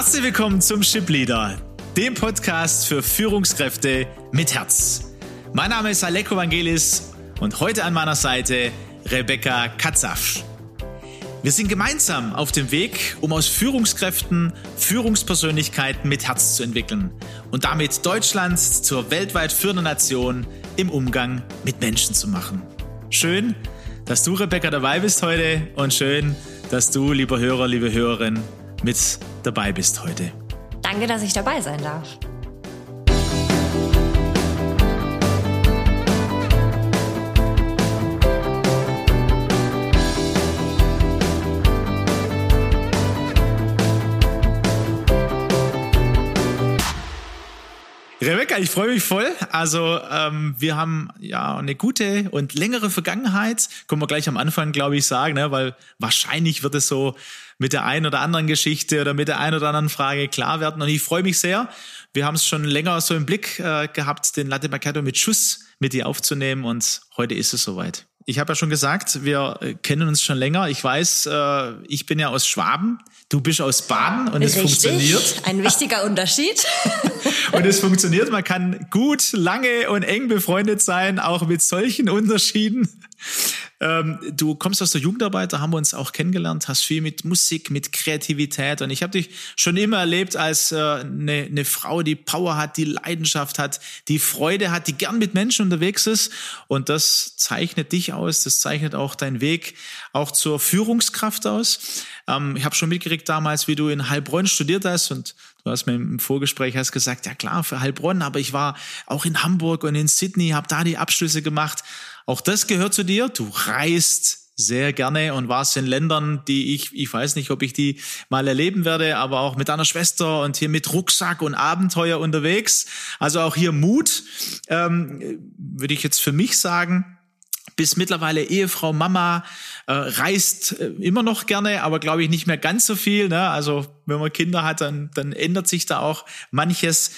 Herzlich willkommen zum Ship Leader, dem Podcast für Führungskräfte mit Herz. Mein Name ist Aleko Vangelis und heute an meiner Seite Rebecca Katzafsch. Wir sind gemeinsam auf dem Weg, um aus Führungskräften Führungspersönlichkeiten mit Herz zu entwickeln und damit Deutschland zur weltweit führenden Nation im Umgang mit Menschen zu machen. Schön, dass du, Rebecca, dabei bist heute und schön, dass du, lieber Hörer, liebe Hörerin, mit dabei bist heute. Danke, dass ich dabei sein darf. Rebecca, ich freue mich voll. Also ähm, wir haben ja eine gute und längere Vergangenheit. Können wir gleich am Anfang, glaube ich, sagen, ne? weil wahrscheinlich wird es so mit der einen oder anderen Geschichte oder mit der einen oder anderen Frage klar werden. Und ich freue mich sehr. Wir haben es schon länger so im Blick äh, gehabt, den Latte Macchiato mit Schuss mit dir aufzunehmen und heute ist es soweit. Ich habe ja schon gesagt, wir äh, kennen uns schon länger. Ich weiß, äh, ich bin ja aus Schwaben, du bist aus Baden und Richtig. es funktioniert. Ein wichtiger Unterschied. und es funktioniert. Man kann gut, lange und eng befreundet sein, auch mit solchen Unterschieden. Ähm, du kommst aus der Jugendarbeit, da haben wir uns auch kennengelernt, hast viel mit Musik, mit Kreativität und ich habe dich schon immer erlebt als äh, eine, eine Frau, die Power hat, die Leidenschaft hat, die Freude hat, die gern mit Menschen unterwegs ist und das zeichnet dich aus, das zeichnet auch deinen Weg auch zur Führungskraft aus. Ähm, ich habe schon mitgekriegt damals, wie du in Heilbronn studiert hast und Du hast mir im Vorgespräch hast gesagt, ja klar, für Heilbronn, aber ich war auch in Hamburg und in Sydney, habe da die Abschlüsse gemacht. Auch das gehört zu dir. Du reist sehr gerne und warst in Ländern, die ich, ich weiß nicht, ob ich die mal erleben werde, aber auch mit deiner Schwester und hier mit Rucksack und Abenteuer unterwegs. Also auch hier Mut, ähm, würde ich jetzt für mich sagen bist mittlerweile Ehefrau, Mama, äh, reist äh, immer noch gerne, aber glaube ich nicht mehr ganz so viel. Ne? Also wenn man Kinder hat, dann, dann ändert sich da auch manches.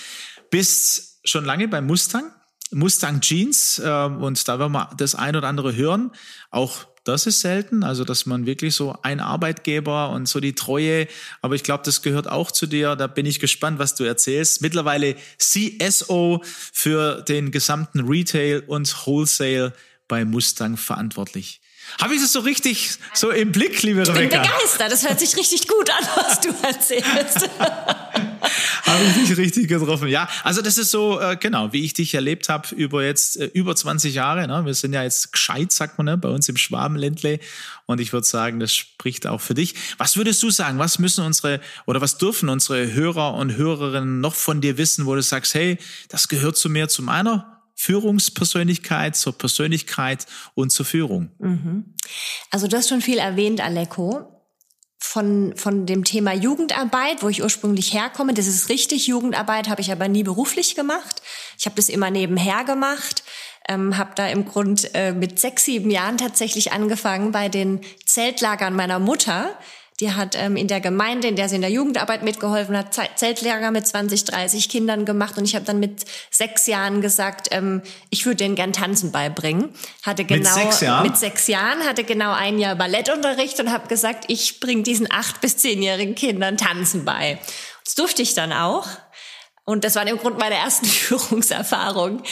Bist schon lange beim Mustang, Mustang Jeans äh, und da werden wir das ein oder andere hören. Auch das ist selten, also dass man wirklich so ein Arbeitgeber und so die Treue, aber ich glaube, das gehört auch zu dir. Da bin ich gespannt, was du erzählst. Mittlerweile CSO für den gesamten Retail und Wholesale bei Mustang verantwortlich. Habe ich das so richtig so im Blick, liebe Rebecca? Ich bin begeistert. Das hört sich richtig gut an, was du erzählst. habe ich dich richtig getroffen. Ja, also das ist so, äh, genau, wie ich dich erlebt habe über jetzt äh, über 20 Jahre. Ne? Wir sind ja jetzt gescheit, sagt man, ne? bei uns im Schwabenländle. Und ich würde sagen, das spricht auch für dich. Was würdest du sagen? Was müssen unsere oder was dürfen unsere Hörer und Hörerinnen noch von dir wissen, wo du sagst, hey, das gehört zu mir, zu meiner Führungspersönlichkeit, zur Persönlichkeit und zur Führung. Mhm. Also du hast schon viel erwähnt, Aleko. Von, von dem Thema Jugendarbeit, wo ich ursprünglich herkomme, das ist richtig. Jugendarbeit habe ich aber nie beruflich gemacht. Ich habe das immer nebenher gemacht. Ähm, habe da im Grund äh, mit sechs, sieben Jahren tatsächlich angefangen bei den Zeltlagern meiner Mutter die hat ähm, in der Gemeinde, in der sie in der Jugendarbeit mitgeholfen hat, Zeltlager mit 20, 30 Kindern gemacht. Und ich habe dann mit sechs Jahren gesagt, ähm, ich würde denen gern Tanzen beibringen. Hatte genau mit sechs Jahren, mit sechs Jahren hatte genau ein Jahr Ballettunterricht und habe gesagt, ich bringe diesen acht bis zehnjährigen Kindern Tanzen bei. Das durfte ich dann auch. Und das war im Grunde meine ersten Führungserfahrung.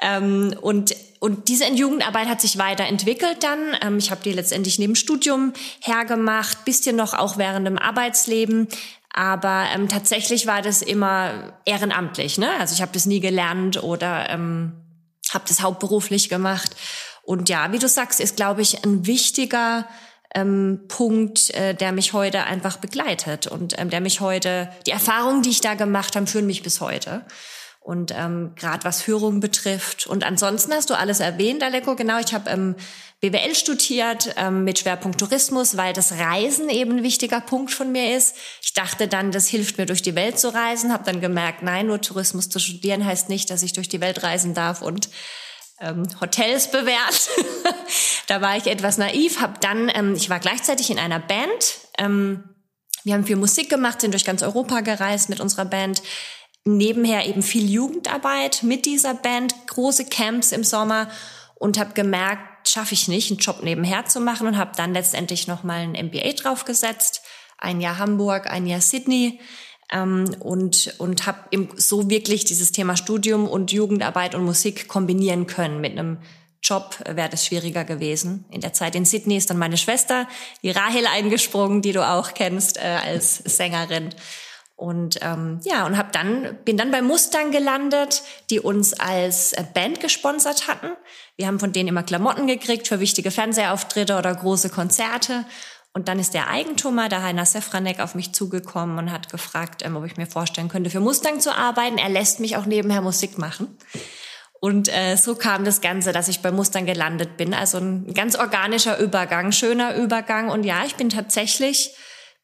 Ähm, und und diese Jugendarbeit hat sich weiterentwickelt dann. Ähm, ich habe die letztendlich neben Studium hergemacht, bisschen noch auch während dem Arbeitsleben. Aber ähm, tatsächlich war das immer ehrenamtlich. Ne? Also ich habe das nie gelernt oder ähm, habe das hauptberuflich gemacht. Und ja, wie du sagst, ist, glaube ich, ein wichtiger ähm, Punkt, äh, der mich heute einfach begleitet und ähm, der mich heute, die Erfahrungen, die ich da gemacht habe, führen mich bis heute. Und ähm, gerade was Führung betrifft. Und ansonsten hast du alles erwähnt, Aleko. Genau, ich habe ähm, BWL studiert ähm, mit Schwerpunkt Tourismus, weil das Reisen eben ein wichtiger Punkt von mir ist. Ich dachte dann, das hilft mir durch die Welt zu reisen. Habe dann gemerkt, nein, nur Tourismus zu studieren heißt nicht, dass ich durch die Welt reisen darf und ähm, Hotels bewährt. da war ich etwas naiv. Hab dann, ähm, ich war gleichzeitig in einer Band. Ähm, wir haben viel Musik gemacht, sind durch ganz Europa gereist mit unserer Band nebenher eben viel Jugendarbeit mit dieser Band, große Camps im Sommer und habe gemerkt, schaffe ich nicht, einen Job nebenher zu machen und habe dann letztendlich noch mal ein MBA draufgesetzt, ein Jahr Hamburg, ein Jahr Sydney ähm, und, und habe so wirklich dieses Thema Studium und Jugendarbeit und Musik kombinieren können mit einem Job wäre das schwieriger gewesen. In der Zeit in Sydney ist dann meine Schwester, die Rahel, eingesprungen, die du auch kennst äh, als Sängerin. Und ähm, ja, und hab dann bin dann bei Mustang gelandet, die uns als äh, Band gesponsert hatten. Wir haben von denen immer Klamotten gekriegt für wichtige Fernsehauftritte oder große Konzerte. Und dann ist der Eigentümer, der Heiner Sefranek, auf mich zugekommen und hat gefragt, ähm, ob ich mir vorstellen könnte, für Mustang zu arbeiten. Er lässt mich auch nebenher Musik machen. Und äh, so kam das Ganze, dass ich bei Mustang gelandet bin. Also ein ganz organischer Übergang, schöner Übergang. Und ja, ich bin tatsächlich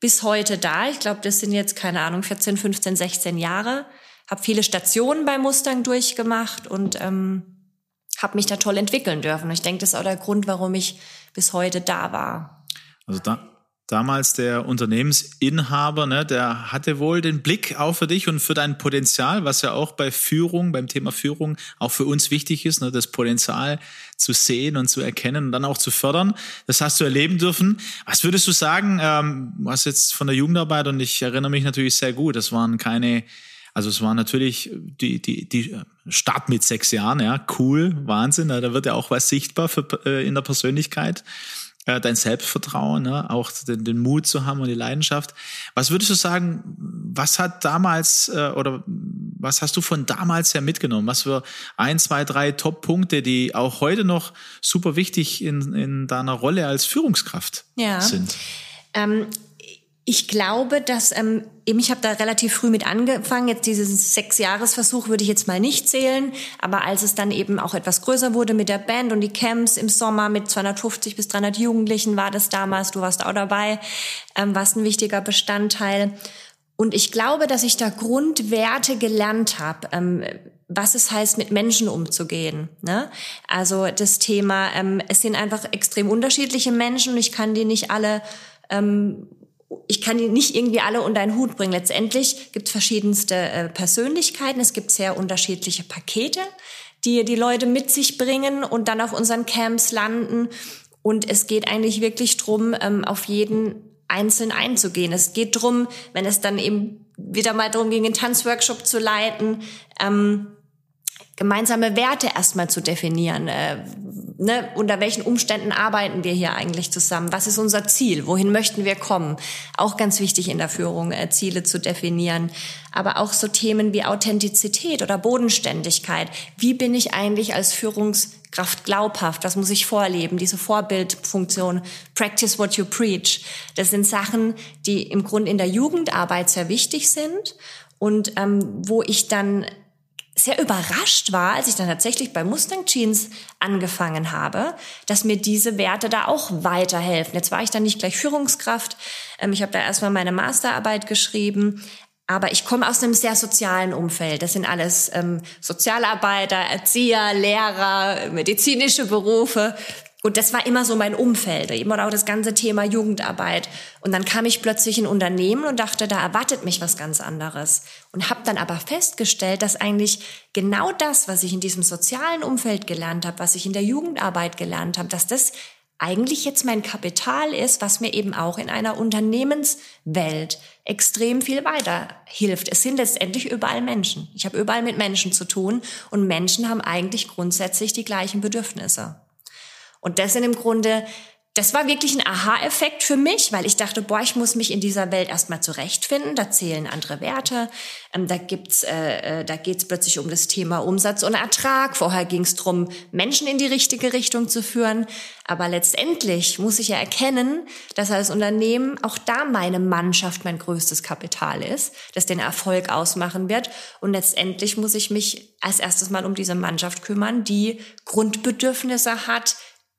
bis heute da. Ich glaube, das sind jetzt, keine Ahnung, 14, 15, 16 Jahre. Habe viele Stationen bei Mustang durchgemacht und ähm, habe mich da toll entwickeln dürfen. Ich denke, das ist auch der Grund, warum ich bis heute da war. Also da, damals der Unternehmensinhaber, ne, der hatte wohl den Blick auch für dich und für dein Potenzial, was ja auch bei Führung, beim Thema Führung auch für uns wichtig ist, ne, das Potenzial zu sehen und zu erkennen und dann auch zu fördern. Das hast du erleben dürfen. Was würdest du sagen, ähm, was jetzt von der Jugendarbeit und ich erinnere mich natürlich sehr gut, das waren keine also es war natürlich die, die, die Start mit sechs Jahren, ja, cool, Wahnsinn, da wird ja auch was sichtbar für, äh, in der Persönlichkeit äh, dein Selbstvertrauen, ne? auch den, den Mut zu haben und die Leidenschaft. Was würdest du sagen, was hat damals äh, oder was hast du von damals her mitgenommen? Was für ein, zwei, drei Top-Punkte, die auch heute noch super wichtig in, in deiner Rolle als Führungskraft ja. sind? Ähm, ich glaube, dass ähm, eben ich habe da relativ früh mit angefangen. Jetzt diesen Sechs-Jahres-Versuch würde ich jetzt mal nicht zählen, aber als es dann eben auch etwas größer wurde mit der Band und die Camps im Sommer mit 250 bis 300 Jugendlichen war das damals. Du warst auch dabei, ähm, warst ein wichtiger Bestandteil. Und ich glaube, dass ich da Grundwerte gelernt habe. Ähm, was es heißt, mit Menschen umzugehen. Ne? Also das Thema, ähm, es sind einfach extrem unterschiedliche Menschen ich kann die nicht alle ähm, ich kann die nicht irgendwie alle unter einen Hut bringen. Letztendlich gibt es verschiedenste äh, Persönlichkeiten, es gibt sehr unterschiedliche Pakete, die die Leute mit sich bringen und dann auf unseren Camps landen. Und es geht eigentlich wirklich drum, ähm, auf jeden einzeln einzugehen. Es geht drum, wenn es dann eben wieder mal darum ging, einen Tanzworkshop zu leiten, ähm, gemeinsame Werte erstmal zu definieren. Äh, ne, unter welchen Umständen arbeiten wir hier eigentlich zusammen? Was ist unser Ziel? Wohin möchten wir kommen? Auch ganz wichtig in der Führung, äh, Ziele zu definieren. Aber auch so Themen wie Authentizität oder Bodenständigkeit. Wie bin ich eigentlich als Führungskraft glaubhaft? Was muss ich vorleben? Diese Vorbildfunktion, practice what you preach. Das sind Sachen, die im Grunde in der Jugendarbeit sehr wichtig sind und ähm, wo ich dann sehr überrascht war, als ich dann tatsächlich bei Mustang Jeans angefangen habe, dass mir diese Werte da auch weiterhelfen. Jetzt war ich dann nicht gleich Führungskraft. Ähm, ich habe da erstmal meine Masterarbeit geschrieben. Aber ich komme aus einem sehr sozialen Umfeld. Das sind alles ähm, Sozialarbeiter, Erzieher, Lehrer, medizinische Berufe. Und das war immer so mein Umfeld, eben auch das ganze Thema Jugendarbeit. Und dann kam ich plötzlich in Unternehmen und dachte, da erwartet mich was ganz anderes. Und habe dann aber festgestellt, dass eigentlich genau das, was ich in diesem sozialen Umfeld gelernt habe, was ich in der Jugendarbeit gelernt habe, dass das eigentlich jetzt mein Kapital ist, was mir eben auch in einer Unternehmenswelt extrem viel weiterhilft. Es sind letztendlich überall Menschen. Ich habe überall mit Menschen zu tun und Menschen haben eigentlich grundsätzlich die gleichen Bedürfnisse. Und das sind im Grunde das war wirklich ein Aha-Effekt für mich, weil ich dachte, boah, ich muss mich in dieser Welt erstmal zurechtfinden. Da zählen andere Werte. Ähm, da gibt's, äh, äh, da geht's plötzlich um das Thema Umsatz und Ertrag. Vorher ging's drum, Menschen in die richtige Richtung zu führen. Aber letztendlich muss ich ja erkennen, dass als Unternehmen auch da meine Mannschaft mein größtes Kapital ist, das den Erfolg ausmachen wird. Und letztendlich muss ich mich als erstes mal um diese Mannschaft kümmern, die Grundbedürfnisse hat,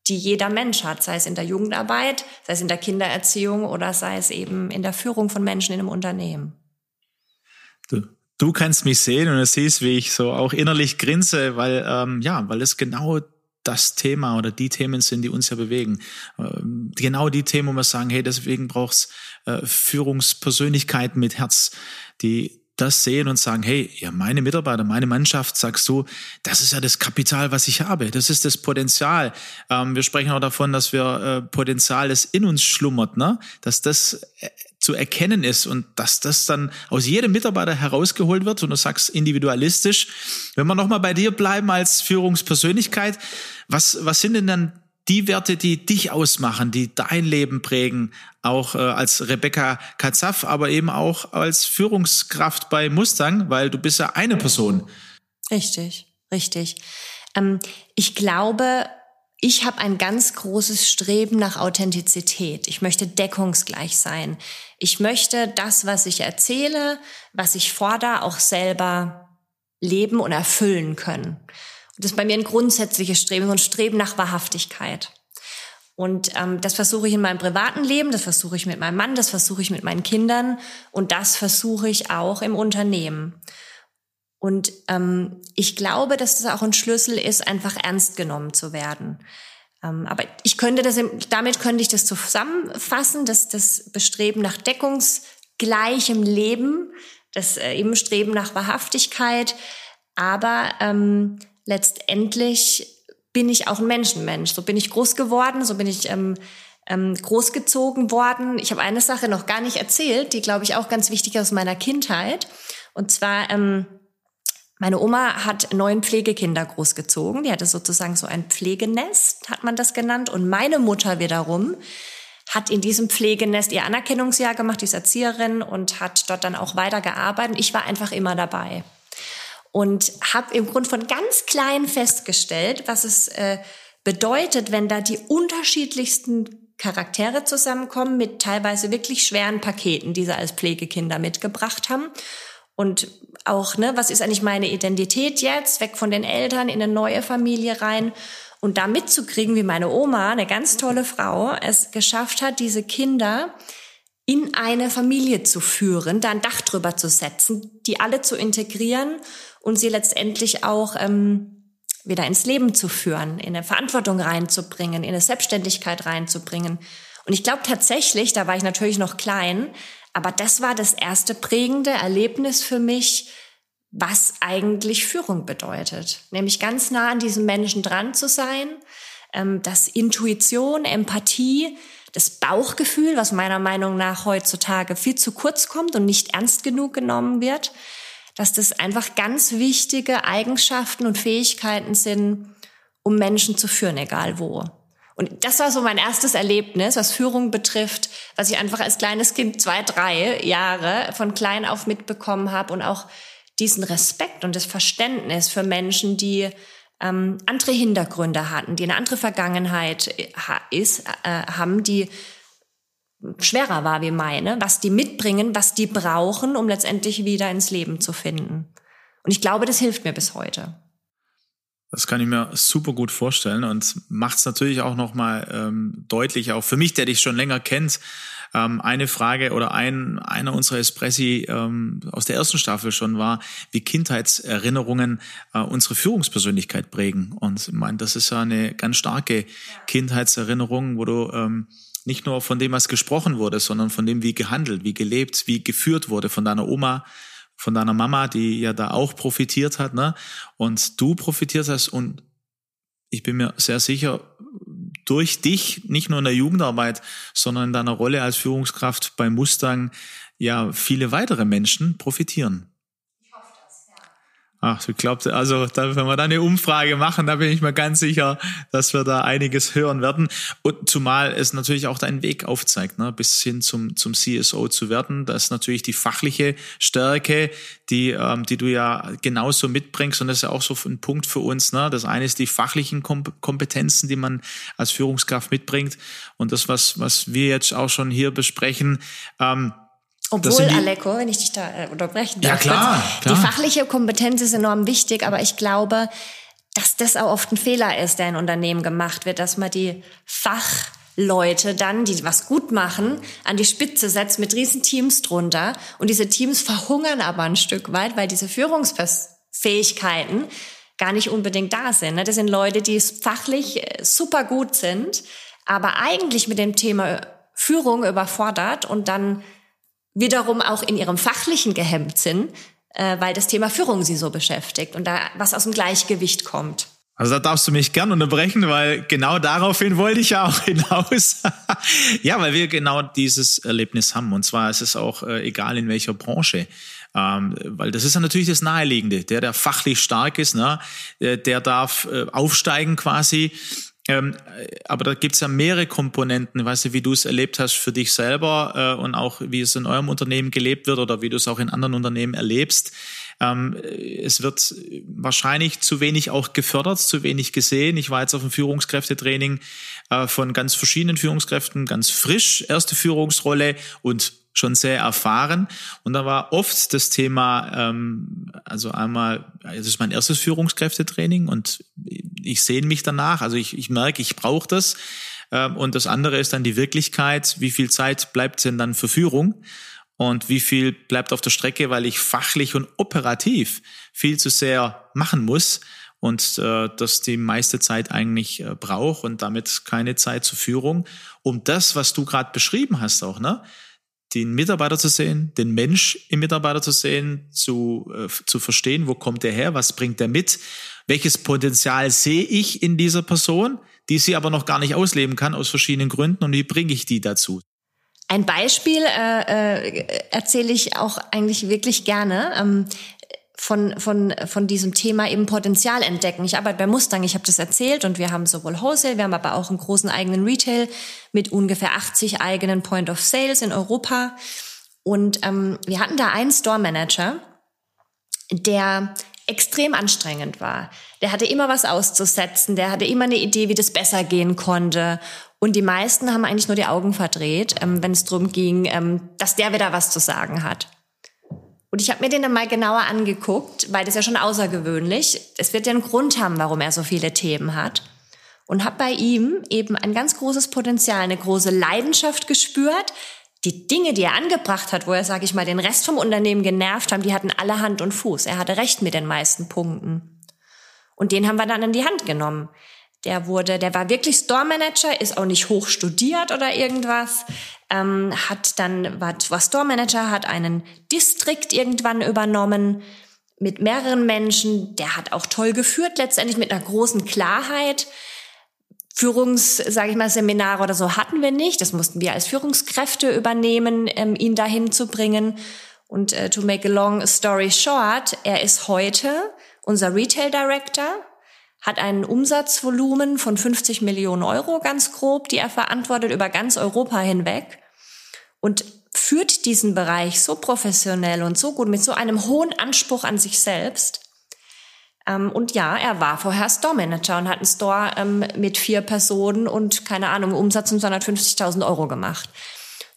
die jeder Mensch hat, sei es in der Jugendarbeit, sei es in der Kindererziehung oder sei es eben in der Führung von Menschen in einem Unternehmen. Du, du kannst mich sehen und du siehst, wie ich so auch innerlich grinse, weil ähm, ja, weil es genau das Thema oder die Themen sind, die uns ja bewegen. Ähm, genau die Themen, wo wir sagen, hey, deswegen braucht's äh, Führungspersönlichkeiten mit Herz, die das sehen und sagen, hey, ja, meine Mitarbeiter, meine Mannschaft, sagst du, das ist ja das Kapital, was ich habe. Das ist das Potenzial. Ähm, wir sprechen auch davon, dass wir äh, Potenzial, das in uns schlummert, ne? dass das äh, zu erkennen ist und dass das dann aus jedem Mitarbeiter herausgeholt wird und du sagst individualistisch. Wenn wir nochmal bei dir bleiben als Führungspersönlichkeit, was, was sind denn dann die Werte, die dich ausmachen, die dein Leben prägen, auch äh, als Rebecca Katzaf, aber eben auch als Führungskraft bei Mustang, weil du bist ja eine Person. Richtig, richtig. Ähm, ich glaube, ich habe ein ganz großes Streben nach Authentizität. Ich möchte deckungsgleich sein. Ich möchte das, was ich erzähle, was ich fordere, auch selber leben und erfüllen können. Das ist bei mir ein grundsätzliches Streben, so ein Streben nach Wahrhaftigkeit. Und ähm, das versuche ich in meinem privaten Leben, das versuche ich mit meinem Mann, das versuche ich mit meinen Kindern und das versuche ich auch im Unternehmen. Und ähm, ich glaube, dass das auch ein Schlüssel ist, einfach ernst genommen zu werden. Ähm, aber ich könnte das, damit könnte ich das zusammenfassen, dass das Bestreben nach deckungsgleichem Leben, das äh, eben Streben nach Wahrhaftigkeit, aber ähm, letztendlich bin ich auch ein Menschenmensch. So bin ich groß geworden, so bin ich ähm, ähm, großgezogen worden. Ich habe eine Sache noch gar nicht erzählt, die glaube ich auch ganz wichtig aus meiner Kindheit. Und zwar ähm, meine Oma hat neun Pflegekinder großgezogen. Die hatte sozusagen so ein Pflegenest, hat man das genannt. Und meine Mutter wiederum hat in diesem Pflegenest ihr Anerkennungsjahr gemacht, die ist Erzieherin und hat dort dann auch weitergearbeitet. Ich war einfach immer dabei und habe im Grunde von ganz klein festgestellt, was es äh, bedeutet, wenn da die unterschiedlichsten Charaktere zusammenkommen mit teilweise wirklich schweren Paketen, die sie als Pflegekinder mitgebracht haben. Und auch, ne, was ist eigentlich meine Identität jetzt? Weg von den Eltern in eine neue Familie rein. Und da mitzukriegen, wie meine Oma, eine ganz tolle Frau, es geschafft hat, diese Kinder in eine Familie zu führen, da ein Dach drüber zu setzen, die alle zu integrieren und sie letztendlich auch ähm, wieder ins Leben zu führen, in eine Verantwortung reinzubringen, in eine Selbstständigkeit reinzubringen. Und ich glaube tatsächlich, da war ich natürlich noch klein, aber das war das erste prägende Erlebnis für mich, was eigentlich Führung bedeutet. Nämlich ganz nah an diesem Menschen dran zu sein, ähm, dass Intuition, Empathie, das Bauchgefühl, was meiner Meinung nach heutzutage viel zu kurz kommt und nicht ernst genug genommen wird, dass das einfach ganz wichtige Eigenschaften und Fähigkeiten sind, um Menschen zu führen, egal wo. Und das war so mein erstes Erlebnis, was Führung betrifft, was ich einfach als kleines Kind zwei, drei Jahre von klein auf mitbekommen habe und auch diesen Respekt und das Verständnis für Menschen, die ähm, andere Hintergründe hatten, die eine andere Vergangenheit äh, ist, äh, haben, die schwerer war wie meine, was die mitbringen, was die brauchen, um letztendlich wieder ins Leben zu finden. Und ich glaube, das hilft mir bis heute. Das kann ich mir super gut vorstellen und macht es natürlich auch nochmal ähm, deutlich, auch für mich, der dich schon länger kennt, ähm, eine Frage oder ein, einer unserer Espressi ähm, aus der ersten Staffel schon war, wie Kindheitserinnerungen äh, unsere Führungspersönlichkeit prägen. Und ich meine, das ist ja eine ganz starke Kindheitserinnerung, wo du ähm, nicht nur von dem, was gesprochen wurde, sondern von dem, wie gehandelt, wie gelebt, wie geführt wurde von deiner Oma, von deiner Mama, die ja da auch profitiert hat, ne? Und du profitiert hast und ich bin mir sehr sicher, durch dich, nicht nur in der Jugendarbeit, sondern in deiner Rolle als Führungskraft bei Mustang, ja, viele weitere Menschen profitieren. Ach, ich glaube, also wenn wir da eine Umfrage machen, da bin ich mir ganz sicher, dass wir da einiges hören werden. Und zumal es natürlich auch deinen Weg aufzeigt, ne, bis hin zum, zum CSO zu werden. Das ist natürlich die fachliche Stärke, die, ähm, die du ja genauso mitbringst. Und das ist ja auch so ein Punkt für uns. Ne? Das eine ist die fachlichen Kompetenzen, die man als Führungskraft mitbringt. Und das, was, was wir jetzt auch schon hier besprechen, ähm, obwohl, Aleko, wenn ich dich da äh, unterbrechen darf. Ja, klar, klar. Die fachliche Kompetenz ist enorm wichtig, aber ich glaube, dass das auch oft ein Fehler ist, der in Unternehmen gemacht wird, dass man die Fachleute dann, die was gut machen, an die Spitze setzt mit riesen Teams drunter. Und diese Teams verhungern aber ein Stück weit, weil diese Führungsfähigkeiten gar nicht unbedingt da sind. Ne? Das sind Leute, die fachlich äh, super gut sind, aber eigentlich mit dem Thema Führung überfordert und dann wiederum auch in ihrem fachlichen gehemmt sind, äh, weil das Thema Führung sie so beschäftigt und da was aus dem Gleichgewicht kommt. Also da darfst du mich gern unterbrechen, weil genau daraufhin wollte ich ja auch hinaus. ja, weil wir genau dieses Erlebnis haben. Und zwar ist es auch äh, egal in welcher Branche. Ähm, weil das ist ja natürlich das Naheliegende. Der, der fachlich stark ist, ne, äh, der darf äh, aufsteigen quasi. Ähm, aber da gibt's ja mehrere Komponenten, weißt du, wie du es erlebt hast für dich selber äh, und auch wie es in eurem Unternehmen gelebt wird oder wie du es auch in anderen Unternehmen erlebst. Ähm, es wird wahrscheinlich zu wenig auch gefördert, zu wenig gesehen. Ich war jetzt auf dem Führungskräftetraining äh, von ganz verschiedenen Führungskräften, ganz frisch, erste Führungsrolle und schon sehr erfahren. Und da war oft das Thema, ähm, also einmal, es ist mein erstes Führungskräftetraining und ich sehne mich danach. Also ich, ich merke, ich brauche das. Ähm, und das andere ist dann die Wirklichkeit. Wie viel Zeit bleibt denn dann für Führung? und wie viel bleibt auf der Strecke, weil ich fachlich und operativ viel zu sehr machen muss und äh, das die meiste Zeit eigentlich äh, brauche und damit keine Zeit zur Führung, um das, was du gerade beschrieben hast, auch ne, den Mitarbeiter zu sehen, den Mensch im Mitarbeiter zu sehen, zu äh, zu verstehen, wo kommt der her, was bringt er mit, welches Potenzial sehe ich in dieser Person, die sie aber noch gar nicht ausleben kann aus verschiedenen Gründen und wie bringe ich die dazu? Ein Beispiel äh, äh, erzähle ich auch eigentlich wirklich gerne. Ähm, von, von, von diesem Thema eben Potenzial entdecken. Ich arbeite bei Mustang, ich habe das erzählt und wir haben sowohl Wholesale, wir haben aber auch einen großen eigenen Retail mit ungefähr 80 eigenen Point of Sales in Europa. Und ähm, wir hatten da einen Store Manager, der extrem anstrengend war. Der hatte immer was auszusetzen, der hatte immer eine Idee, wie das besser gehen konnte. Und die meisten haben eigentlich nur die Augen verdreht, ähm, wenn es darum ging, ähm, dass der wieder was zu sagen hat. Und ich habe mir den dann mal genauer angeguckt, weil das ja schon außergewöhnlich. Es wird ja einen Grund haben, warum er so viele Themen hat. Und habe bei ihm eben ein ganz großes Potenzial, eine große Leidenschaft gespürt. Die Dinge, die er angebracht hat, wo er, sage ich mal, den Rest vom Unternehmen genervt haben, die hatten alle Hand und Fuß. Er hatte recht mit den meisten Punkten. Und den haben wir dann in die Hand genommen. Der wurde, der war wirklich Store Manager, ist auch nicht hoch studiert oder irgendwas. Ähm, hat dann, war, war Store Manager, hat einen Distrikt irgendwann übernommen mit mehreren Menschen. Der hat auch toll geführt, letztendlich mit einer großen Klarheit. Führungs, sage ich mal, Seminare oder so hatten wir nicht. Das mussten wir als Führungskräfte übernehmen, ähm, ihn dahin zu bringen. Und äh, to make a long story short, er ist heute unser Retail Director hat ein Umsatzvolumen von 50 Millionen Euro ganz grob, die er verantwortet über ganz Europa hinweg und führt diesen Bereich so professionell und so gut mit so einem hohen Anspruch an sich selbst. Ähm, und ja, er war vorher Store Manager und hat einen Store ähm, mit vier Personen und keine Ahnung, Umsatz um 250.000 Euro gemacht.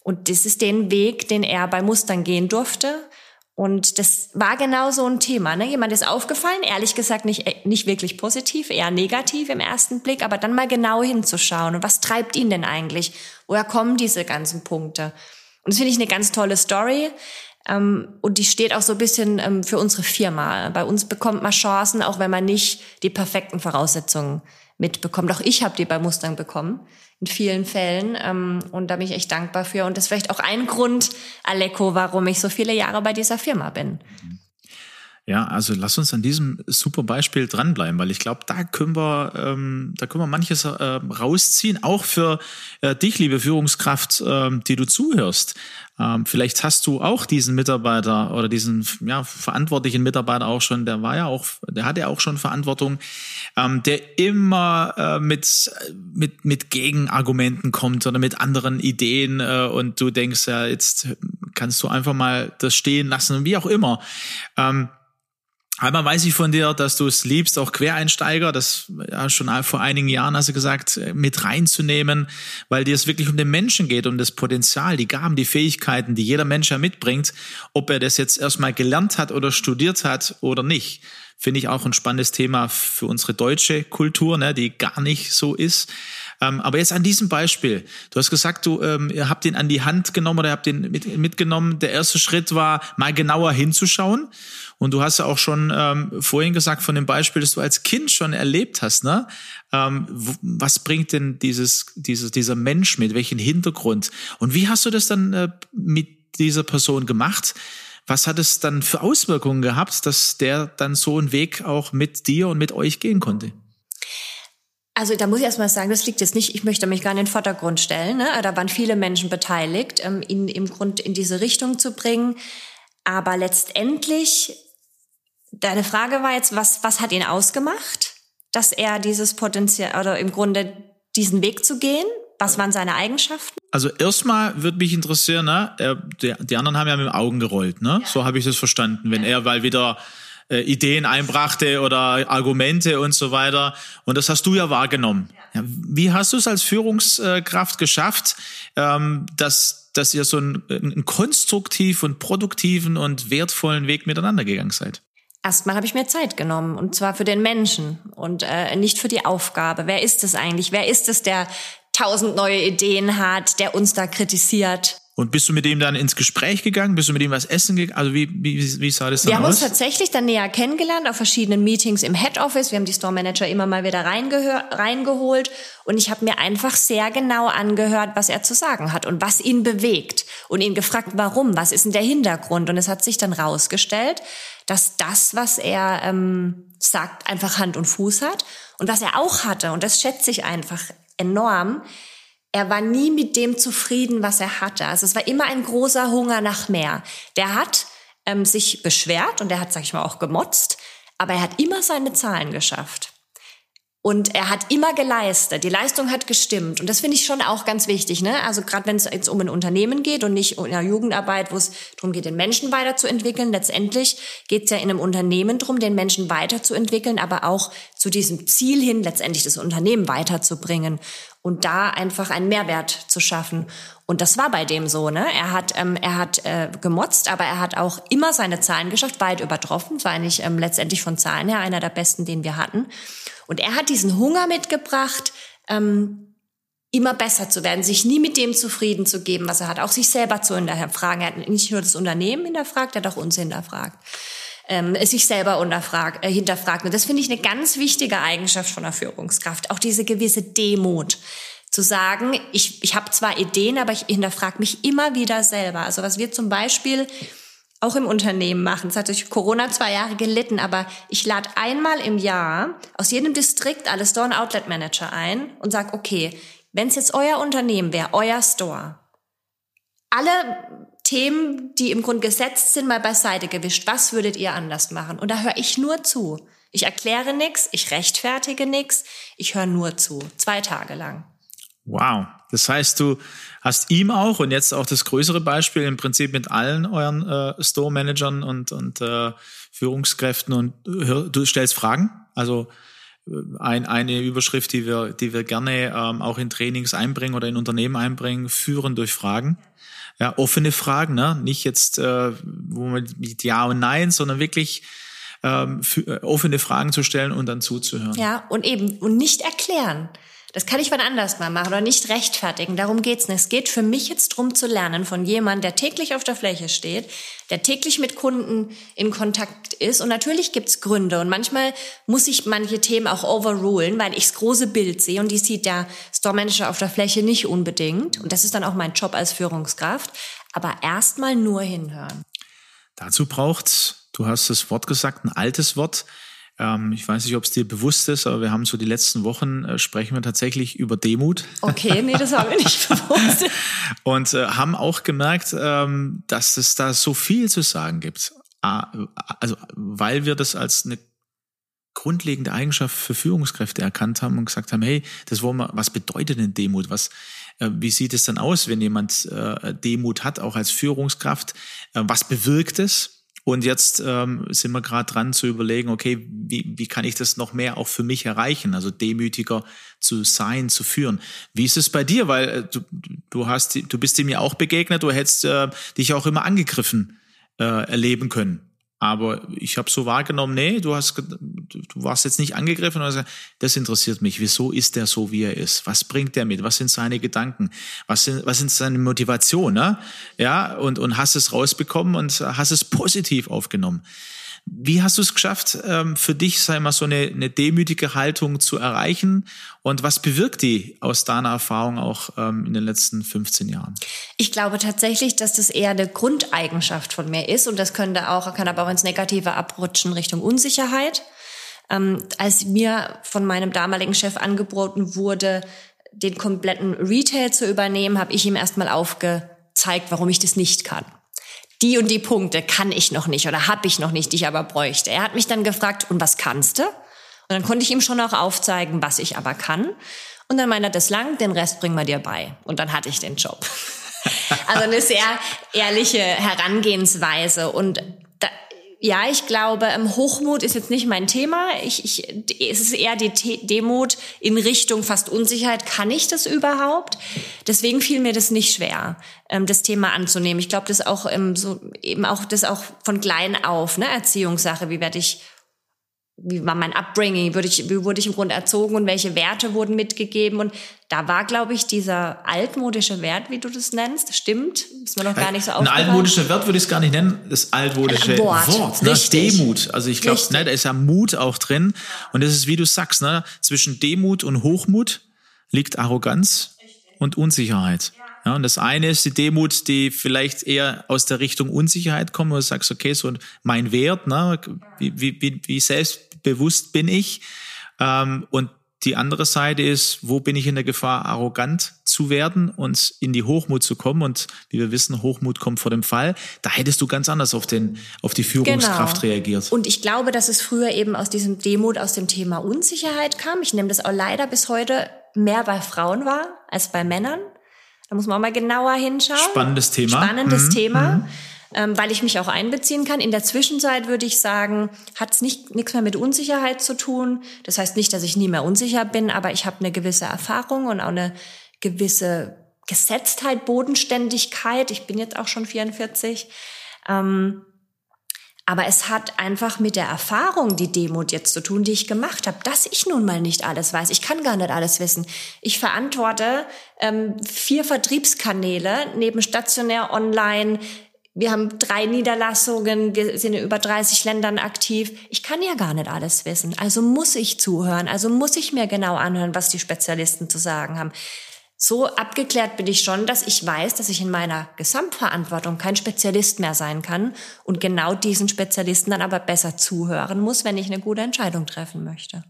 Und das ist den Weg, den er bei Mustern gehen durfte. Und das war genau so ein Thema. Ne? Jemand ist aufgefallen, ehrlich gesagt nicht, äh, nicht wirklich positiv, eher negativ im ersten Blick, aber dann mal genau hinzuschauen. Und was treibt ihn denn eigentlich? Woher kommen diese ganzen Punkte? Und das finde ich eine ganz tolle Story. Ähm, und die steht auch so ein bisschen ähm, für unsere Firma. Bei uns bekommt man Chancen, auch wenn man nicht die perfekten Voraussetzungen mitbekommt. Auch ich habe die bei Mustang bekommen in vielen Fällen. Ähm, und da bin ich echt dankbar für. Und das ist vielleicht auch ein Grund, Aleko, warum ich so viele Jahre bei dieser Firma bin. Ja, also lass uns an diesem super Beispiel dranbleiben, weil ich glaube, da können wir, ähm, da können wir manches äh, rausziehen, auch für äh, dich, liebe Führungskraft, äh, die du zuhörst. Ähm, vielleicht hast du auch diesen Mitarbeiter oder diesen ja, verantwortlichen Mitarbeiter auch schon, der war ja auch, der hatte ja auch schon Verantwortung, ähm, der immer äh, mit, mit, mit Gegenargumenten kommt oder mit anderen Ideen äh, und du denkst ja, jetzt kannst du einfach mal das stehen lassen, wie auch immer. Ähm, Einmal weiß ich von dir, dass du es liebst, auch Quereinsteiger, das ja schon vor einigen Jahren hast du gesagt, mit reinzunehmen, weil dir es wirklich um den Menschen geht, um das Potenzial, die Gaben, die Fähigkeiten, die jeder Mensch ja mitbringt, ob er das jetzt erstmal gelernt hat oder studiert hat oder nicht. Finde ich auch ein spannendes Thema für unsere deutsche Kultur, ne, die gar nicht so ist. Ähm, aber jetzt an diesem Beispiel. Du hast gesagt, du ähm, ihr habt ihn an die Hand genommen oder ihr habt ihn mit, mitgenommen. Der erste Schritt war, mal genauer hinzuschauen. Und du hast ja auch schon ähm, vorhin gesagt von dem Beispiel, das du als Kind schon erlebt hast. Ne? Ähm, was bringt denn dieses, dieses, dieser Mensch mit? Welchen Hintergrund? Und wie hast du das dann äh, mit dieser Person gemacht. Was hat es dann für Auswirkungen gehabt, dass der dann so einen Weg auch mit dir und mit euch gehen konnte? Also da muss ich erstmal sagen, das liegt jetzt nicht, ich möchte mich gar nicht in den Vordergrund stellen. Ne? Da waren viele Menschen beteiligt, ähm, ihn im Grund in diese Richtung zu bringen. Aber letztendlich, deine Frage war jetzt, was, was hat ihn ausgemacht, dass er dieses Potenzial oder im Grunde diesen Weg zu gehen? Was waren seine Eigenschaften? Also erstmal würde mich interessieren, ne? Die, die anderen haben ja mit den Augen gerollt, ne? Ja. So habe ich das verstanden. Wenn ja. er, weil wieder Ideen einbrachte oder Argumente und so weiter. Und das hast du ja wahrgenommen. Wie hast du es als Führungskraft geschafft, ähm, dass, dass ihr so einen, einen konstruktiv und produktiven und wertvollen Weg miteinander gegangen seid? Erstmal habe ich mir Zeit genommen und zwar für den Menschen und äh, nicht für die Aufgabe. Wer ist es eigentlich? Wer ist es, der tausend neue Ideen hat, der uns da kritisiert? Und bist du mit ihm dann ins Gespräch gegangen? Bist du mit ihm was essen gegangen? Also wie, wie, wie sah das dann aus? Wir haben uns tatsächlich dann näher kennengelernt auf verschiedenen Meetings im Head Office. Wir haben die Store Manager immer mal wieder reingeholt und ich habe mir einfach sehr genau angehört, was er zu sagen hat und was ihn bewegt und ihn gefragt, warum, was ist denn der Hintergrund? Und es hat sich dann rausgestellt, dass das, was er ähm, sagt, einfach Hand und Fuß hat und was er auch hatte und das schätze ich einfach enorm er war nie mit dem zufrieden, was er hatte. Also es war immer ein großer Hunger nach mehr. Der hat ähm, sich beschwert und er hat, sag ich mal, auch gemotzt, aber er hat immer seine Zahlen geschafft. Und er hat immer geleistet. Die Leistung hat gestimmt. Und das finde ich schon auch ganz wichtig. Ne? Also gerade wenn es jetzt um ein Unternehmen geht und nicht um eine Jugendarbeit, wo es darum geht, den Menschen weiterzuentwickeln. Letztendlich geht es ja in einem Unternehmen darum, den Menschen weiterzuentwickeln, aber auch zu diesem Ziel hin, letztendlich das Unternehmen weiterzubringen und da einfach einen Mehrwert zu schaffen. Und das war bei dem so. Ne? Er hat, ähm, er hat äh, gemotzt, aber er hat auch immer seine Zahlen geschafft, weit übertroffen. War eigentlich ähm, letztendlich von Zahlen her einer der besten, den wir hatten. Und er hat diesen Hunger mitgebracht, ähm, immer besser zu werden, sich nie mit dem zufrieden zu geben, was er hat, auch sich selber zu hinterfragen. Er hat nicht nur das Unternehmen hinterfragt, er hat auch uns hinterfragt. Ähm, sich selber äh, hinterfragt. Und das finde ich eine ganz wichtige Eigenschaft von einer Führungskraft. Auch diese gewisse Demut zu sagen, ich, ich habe zwar Ideen, aber ich hinterfrage mich immer wieder selber. Also was wir zum Beispiel auch im Unternehmen machen. Es hat durch Corona zwei Jahre gelitten, aber ich lade einmal im Jahr aus jedem Distrikt alle Store- und Outlet-Manager ein und sage, okay, wenn es jetzt euer Unternehmen wäre, euer Store, alle Themen, die im Grunde gesetzt sind, mal beiseite gewischt. Was würdet ihr anders machen? Und da höre ich nur zu. Ich erkläre nichts, ich rechtfertige nichts, ich höre nur zu. Zwei Tage lang. Wow. Das heißt, du hast ihm auch und jetzt auch das größere Beispiel im Prinzip mit allen euren äh, Store-Managern und, und äh, Führungskräften und hör, du stellst Fragen. Also äh, ein, eine Überschrift, die wir, die wir gerne ähm, auch in Trainings einbringen oder in Unternehmen einbringen, führen durch Fragen. Ja, offene Fragen, ne? nicht jetzt äh, wo man mit Ja und Nein, sondern wirklich ähm, für, äh, offene Fragen zu stellen und dann zuzuhören. Ja, und eben und nicht erklären. Das kann ich wann anders mal machen oder nicht rechtfertigen. Darum geht's nicht. Es geht für mich jetzt drum zu lernen von jemandem, der täglich auf der Fläche steht, der täglich mit Kunden in Kontakt ist. Und natürlich gibt's Gründe. Und manchmal muss ich manche Themen auch overrulen, weil ich das große Bild sehe. Und die sieht der Store Manager auf der Fläche nicht unbedingt. Und das ist dann auch mein Job als Führungskraft. Aber erstmal nur hinhören. Dazu braucht's, du hast das Wort gesagt, ein altes Wort, ähm, ich weiß nicht, ob es dir bewusst ist, aber wir haben so die letzten Wochen äh, sprechen wir tatsächlich über Demut. Okay, nee, das habe ich nicht bewusst. Und äh, haben auch gemerkt, ähm, dass es da so viel zu sagen gibt. Also, weil wir das als eine grundlegende Eigenschaft für Führungskräfte erkannt haben und gesagt haben, hey, das wollen wir, was bedeutet denn Demut? Was, äh, wie sieht es dann aus, wenn jemand äh, Demut hat, auch als Führungskraft? Äh, was bewirkt es? Und jetzt ähm, sind wir gerade dran zu überlegen, okay, wie, wie kann ich das noch mehr auch für mich erreichen? Also demütiger zu sein, zu führen. Wie ist es bei dir? Weil äh, du, du hast, du bist ihm ja auch begegnet, du hättest äh, dich auch immer angegriffen äh, erleben können. Aber ich habe so wahrgenommen, nee, du hast, du warst jetzt nicht angegriffen, also das interessiert mich. Wieso ist der so, wie er ist? Was bringt der mit? Was sind seine Gedanken? Was sind, was sind seine Motivationen? Ne? Ja, und, und hast es rausbekommen und hast es positiv aufgenommen. Wie hast du es geschafft, ähm, für dich, sei mal, so eine, eine demütige Haltung zu erreichen? Und was bewirkt die aus deiner Erfahrung auch ähm, in den letzten 15 Jahren? Ich glaube tatsächlich, dass das eher eine Grundeigenschaft von mir ist und das könnte auch, kann aber auch ins Negative abrutschen Richtung Unsicherheit. Ähm, als mir von meinem damaligen Chef angeboten wurde, den kompletten Retail zu übernehmen, habe ich ihm erstmal aufgezeigt, warum ich das nicht kann die und die Punkte kann ich noch nicht oder habe ich noch nicht, die ich aber bräuchte. Er hat mich dann gefragt, und was kannst du? Und dann konnte ich ihm schon auch aufzeigen, was ich aber kann. Und dann meinte er, das lang, den Rest bringen wir dir bei. Und dann hatte ich den Job. also eine sehr ehrliche Herangehensweise. Und ja, ich glaube, ähm, Hochmut ist jetzt nicht mein Thema. Ich, ich, es ist eher die Demut in Richtung fast Unsicherheit. Kann ich das überhaupt? Deswegen fiel mir das nicht schwer, ähm, das Thema anzunehmen. Ich glaube, das auch ähm, so eben auch das auch von klein auf, ne, Erziehungssache. Wie werde ich wie war mein Upbringing, wurde ich, wie wurde ich im Grunde erzogen und welche Werte wurden mitgegeben. Und da war, glaube ich, dieser altmodische Wert, wie du das nennst, stimmt, ist mir noch gar nicht so aufgefallen. Ein altmodischer Wert würde ich es gar nicht nennen, das altmodische Wort, Wort ne? Demut. Also ich glaube, ne, da ist ja Mut auch drin. Und das ist, wie du sagst, ne, zwischen Demut und Hochmut liegt Arroganz und Unsicherheit. Ja, und das eine ist die Demut, die vielleicht eher aus der Richtung Unsicherheit kommt, wo du sagst, okay, so mein Wert, ne, wie, wie, wie selbstbewusst bin ich? Ähm, und die andere Seite ist, wo bin ich in der Gefahr, arrogant zu werden und in die Hochmut zu kommen? Und wie wir wissen, Hochmut kommt vor dem Fall. Da hättest du ganz anders auf, den, auf die Führungskraft genau. reagiert. Und ich glaube, dass es früher eben aus diesem Demut, aus dem Thema Unsicherheit kam. Ich nehme das auch leider bis heute mehr bei Frauen war als bei Männern. Da muss man auch mal genauer hinschauen. Spannendes Thema. Spannendes mhm. Thema. Mhm. Ähm, weil ich mich auch einbeziehen kann. In der Zwischenzeit würde ich sagen, hat es nicht nichts mehr mit Unsicherheit zu tun. Das heißt nicht, dass ich nie mehr unsicher bin, aber ich habe eine gewisse Erfahrung und auch eine gewisse Gesetztheit, Bodenständigkeit. Ich bin jetzt auch schon 44. Ähm, aber es hat einfach mit der Erfahrung, die Demut jetzt zu tun, die ich gemacht habe, dass ich nun mal nicht alles weiß. Ich kann gar nicht alles wissen. Ich verantworte ähm, vier Vertriebskanäle neben stationär, online. Wir haben drei Niederlassungen, wir sind in über 30 Ländern aktiv. Ich kann ja gar nicht alles wissen. Also muss ich zuhören, also muss ich mir genau anhören, was die Spezialisten zu sagen haben so abgeklärt bin ich schon, dass ich weiß, dass ich in meiner Gesamtverantwortung kein Spezialist mehr sein kann und genau diesen Spezialisten dann aber besser zuhören muss, wenn ich eine gute Entscheidung treffen möchte.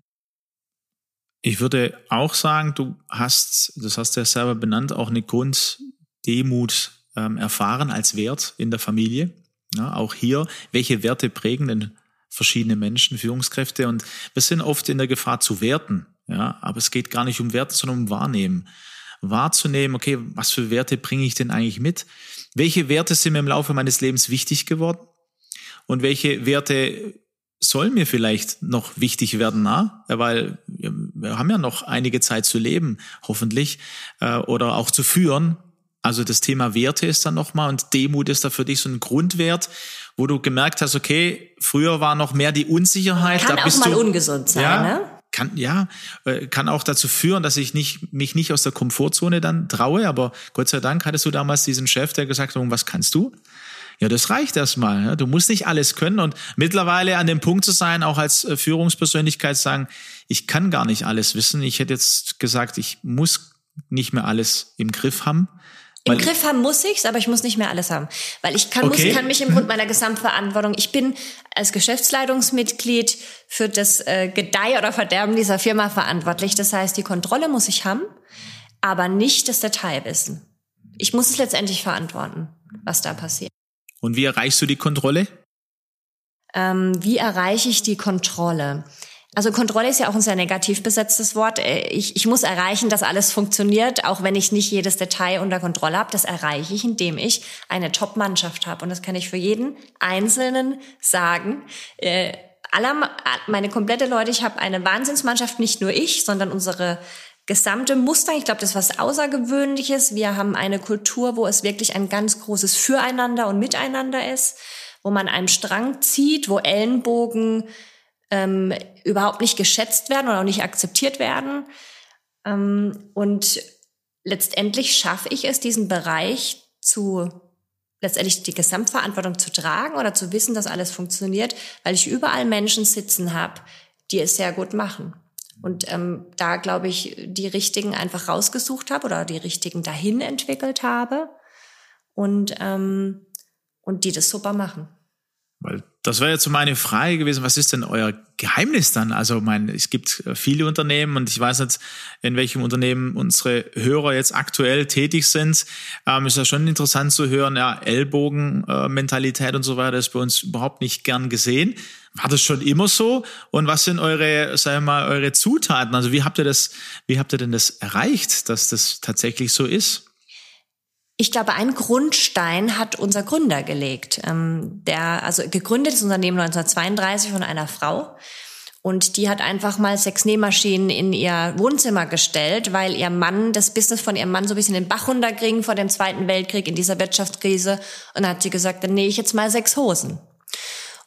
Ich würde auch sagen, du hast, das hast du ja selber benannt, auch eine Grunddemut ähm, erfahren als Wert in der Familie. Ja, auch hier, welche Werte prägen denn verschiedene Menschen, Führungskräfte? Und wir sind oft in der Gefahr zu werten. Ja, aber es geht gar nicht um Werte, sondern um Wahrnehmen wahrzunehmen, okay, was für Werte bringe ich denn eigentlich mit? Welche Werte sind mir im Laufe meines Lebens wichtig geworden? Und welche Werte sollen mir vielleicht noch wichtig werden, na? weil wir haben ja noch einige Zeit zu leben, hoffentlich, äh, oder auch zu führen. Also das Thema Werte ist dann nochmal und Demut ist da für dich so ein Grundwert, wo du gemerkt hast, okay, früher war noch mehr die Unsicherheit. Kann da auch mal du, ungesund sein, ja, ne? Kann ja äh, kann auch dazu führen, dass ich nicht mich nicht aus der Komfortzone dann traue. Aber Gott sei Dank hattest du damals diesen Chef, der gesagt hat, was kannst du? Ja, das reicht erstmal. Du musst nicht alles können und mittlerweile an dem Punkt zu sein, auch als äh, Führungspersönlichkeit sagen, ich kann gar nicht alles wissen. Ich hätte jetzt gesagt, ich muss nicht mehr alles im Griff haben. Im Griff haben muss ich's, aber ich muss nicht mehr alles haben. Weil ich kann, okay. muss, kann mich im Grund meiner Gesamtverantwortung, ich bin als Geschäftsleitungsmitglied für das äh, Gedeih oder Verderben dieser Firma verantwortlich. Das heißt, die Kontrolle muss ich haben, aber nicht das Detailwissen. Ich muss es letztendlich verantworten, was da passiert. Und wie erreichst du die Kontrolle? Ähm, wie erreiche ich die Kontrolle? Also Kontrolle ist ja auch ein sehr negativ besetztes Wort. Äh, ich, ich muss erreichen, dass alles funktioniert, auch wenn ich nicht jedes Detail unter Kontrolle habe. Das erreiche ich, indem ich eine Top-Mannschaft habe. Und das kann ich für jeden Einzelnen sagen. Äh, aller, meine komplette Leute, ich habe eine Wahnsinnsmannschaft, nicht nur ich, sondern unsere gesamte Muster. Ich glaube, das ist was Außergewöhnliches. Wir haben eine Kultur, wo es wirklich ein ganz großes Füreinander und Miteinander ist, wo man einen Strang zieht, wo Ellenbogen ähm, überhaupt nicht geschätzt werden oder auch nicht akzeptiert werden. Ähm, und letztendlich schaffe ich es, diesen Bereich zu letztendlich die Gesamtverantwortung zu tragen oder zu wissen, dass alles funktioniert, weil ich überall Menschen sitzen habe, die es sehr gut machen. Und ähm, da, glaube ich, die richtigen einfach rausgesucht habe oder die richtigen dahin entwickelt habe und, ähm, und die das super machen. Weil das wäre jetzt so meine Frage gewesen, was ist denn euer Geheimnis dann? Also, mein, es gibt äh, viele Unternehmen und ich weiß nicht, in welchem Unternehmen unsere Hörer jetzt aktuell tätig sind. Ähm, ist ja schon interessant zu hören, ja, Ellbogenmentalität und so weiter ist bei uns überhaupt nicht gern gesehen. War das schon immer so? Und was sind eure, sagen wir mal, eure Zutaten? Also, wie habt ihr das, wie habt ihr denn das erreicht, dass das tatsächlich so ist? Ich glaube, ein Grundstein hat unser Gründer gelegt. Ähm, der, also gegründet ist Unternehmen 1932 von einer Frau. Und die hat einfach mal sechs Nähmaschinen in ihr Wohnzimmer gestellt, weil ihr Mann, das Business von ihrem Mann so ein bisschen den Bach runterging vor dem Zweiten Weltkrieg in dieser Wirtschaftskrise. Und dann hat sie gesagt, dann nähe ich jetzt mal sechs Hosen.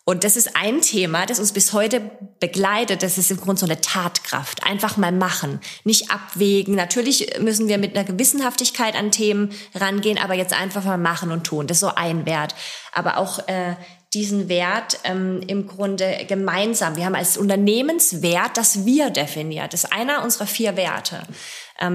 Und das ist ein Thema, das uns bis heute begleitet. Das ist im Grunde so eine Tatkraft. Einfach mal machen, nicht abwägen. Natürlich müssen wir mit einer Gewissenhaftigkeit an Themen rangehen, aber jetzt einfach mal machen und tun. Das ist so ein Wert. Aber auch äh, diesen Wert ähm, im Grunde gemeinsam. Wir haben als Unternehmenswert das Wir definiert. Das ist einer unserer vier Werte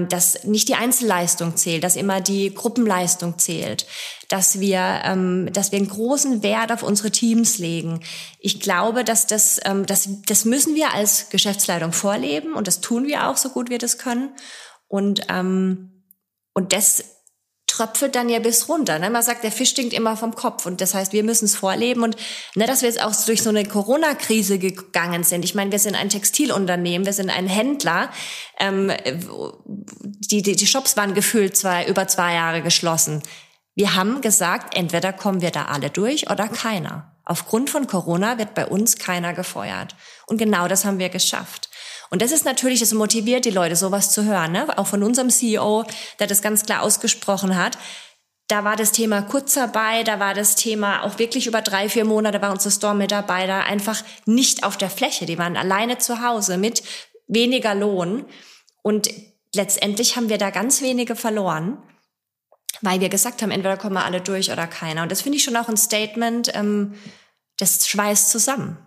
dass nicht die Einzelleistung zählt, dass immer die Gruppenleistung zählt, dass wir, ähm, dass wir einen großen Wert auf unsere Teams legen. Ich glaube, dass das, ähm, das, das müssen wir als Geschäftsleitung vorleben und das tun wir auch so gut wir das können. Und, ähm, und das tröpfelt dann ja bis runter. Ne? Man sagt, der Fisch stinkt immer vom Kopf. Und das heißt, wir müssen es vorleben. Und ne, dass wir jetzt auch durch so eine Corona-Krise gegangen sind. Ich meine, wir sind ein Textilunternehmen, wir sind ein Händler. Ähm, die, die, die Shops waren gefühlt zwei, über zwei Jahre geschlossen. Wir haben gesagt, entweder kommen wir da alle durch oder keiner. Aufgrund von Corona wird bei uns keiner gefeuert. Und genau das haben wir geschafft. Und das ist natürlich, das motiviert die Leute, sowas zu hören. Ne? Auch von unserem CEO, der das ganz klar ausgesprochen hat. Da war das Thema Kurzarbeit, da war das Thema auch wirklich über drei, vier Monate war unsere Store-Mitarbeiter einfach nicht auf der Fläche. Die waren alleine zu Hause mit weniger Lohn. Und letztendlich haben wir da ganz wenige verloren, weil wir gesagt haben, entweder kommen wir alle durch oder keiner. Und das finde ich schon auch ein Statement, ähm, das schweißt zusammen.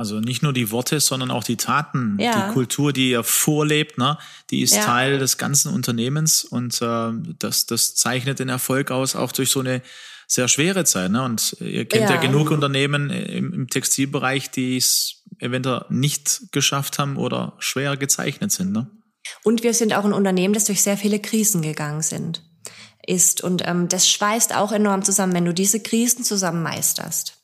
Also nicht nur die Worte, sondern auch die Taten, ja. die Kultur, die ihr vorlebt, ne, die ist ja. Teil des ganzen Unternehmens und äh, das, das zeichnet den Erfolg aus, auch durch so eine sehr schwere Zeit. Ne? Und ihr kennt ja, ja genug Unternehmen im, im Textilbereich, die es eventuell nicht geschafft haben oder schwer gezeichnet sind. Ne? Und wir sind auch ein Unternehmen, das durch sehr viele Krisen gegangen sind, ist. Und ähm, das schweißt auch enorm zusammen, wenn du diese Krisen zusammen meisterst.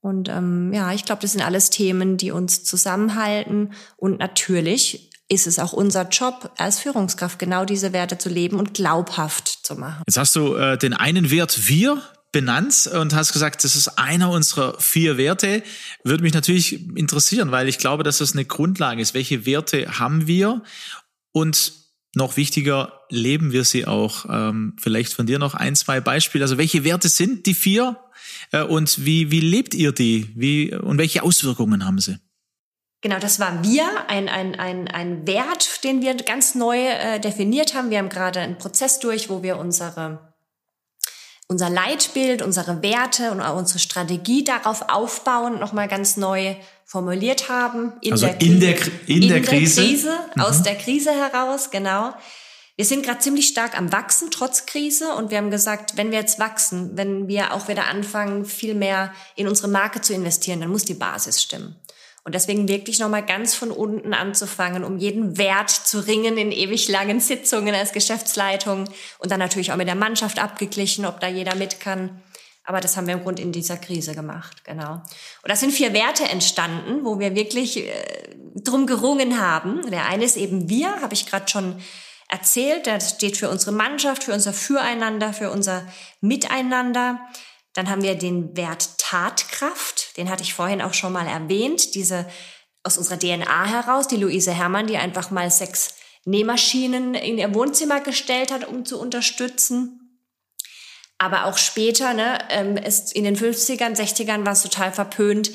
Und ähm, ja, ich glaube, das sind alles Themen, die uns zusammenhalten. Und natürlich ist es auch unser Job als Führungskraft, genau diese Werte zu leben und glaubhaft zu machen. Jetzt hast du äh, den einen Wert wir benannt und hast gesagt, das ist einer unserer vier Werte. Würde mich natürlich interessieren, weil ich glaube, dass das eine Grundlage ist. Welche Werte haben wir? Und noch wichtiger, leben wir sie auch? Ähm, vielleicht von dir noch ein, zwei Beispiele. Also welche Werte sind die vier? Äh, und wie, wie lebt ihr die? Wie, und welche Auswirkungen haben sie? Genau, das war wir, ein, ein, ein, ein Wert, den wir ganz neu äh, definiert haben. Wir haben gerade einen Prozess durch, wo wir unsere, unser Leitbild, unsere Werte und unsere Strategie darauf aufbauen, nochmal ganz neu formuliert haben. In also der in, der, in, in der Krise? Krise mhm. Aus der Krise heraus, genau. Wir sind gerade ziemlich stark am Wachsen trotz Krise und wir haben gesagt, wenn wir jetzt wachsen, wenn wir auch wieder anfangen, viel mehr in unsere Marke zu investieren, dann muss die Basis stimmen. Und deswegen wirklich nochmal ganz von unten anzufangen, um jeden Wert zu ringen in ewig langen Sitzungen als Geschäftsleitung und dann natürlich auch mit der Mannschaft abgeglichen, ob da jeder mit kann. Aber das haben wir im Grunde in dieser Krise gemacht, genau. Und da sind vier Werte entstanden, wo wir wirklich äh, drum gerungen haben. Der eine ist eben wir, habe ich gerade schon erzählt. Das steht für unsere Mannschaft, für unser Füreinander, für unser Miteinander. Dann haben wir den Wert Tatkraft, den hatte ich vorhin auch schon mal erwähnt, diese aus unserer DNA heraus, die Luise Herrmann, die einfach mal sechs Nähmaschinen in ihr Wohnzimmer gestellt hat, um zu unterstützen. Aber auch später, ne, ähm, ist in den 50ern, 60ern war es total verpönt,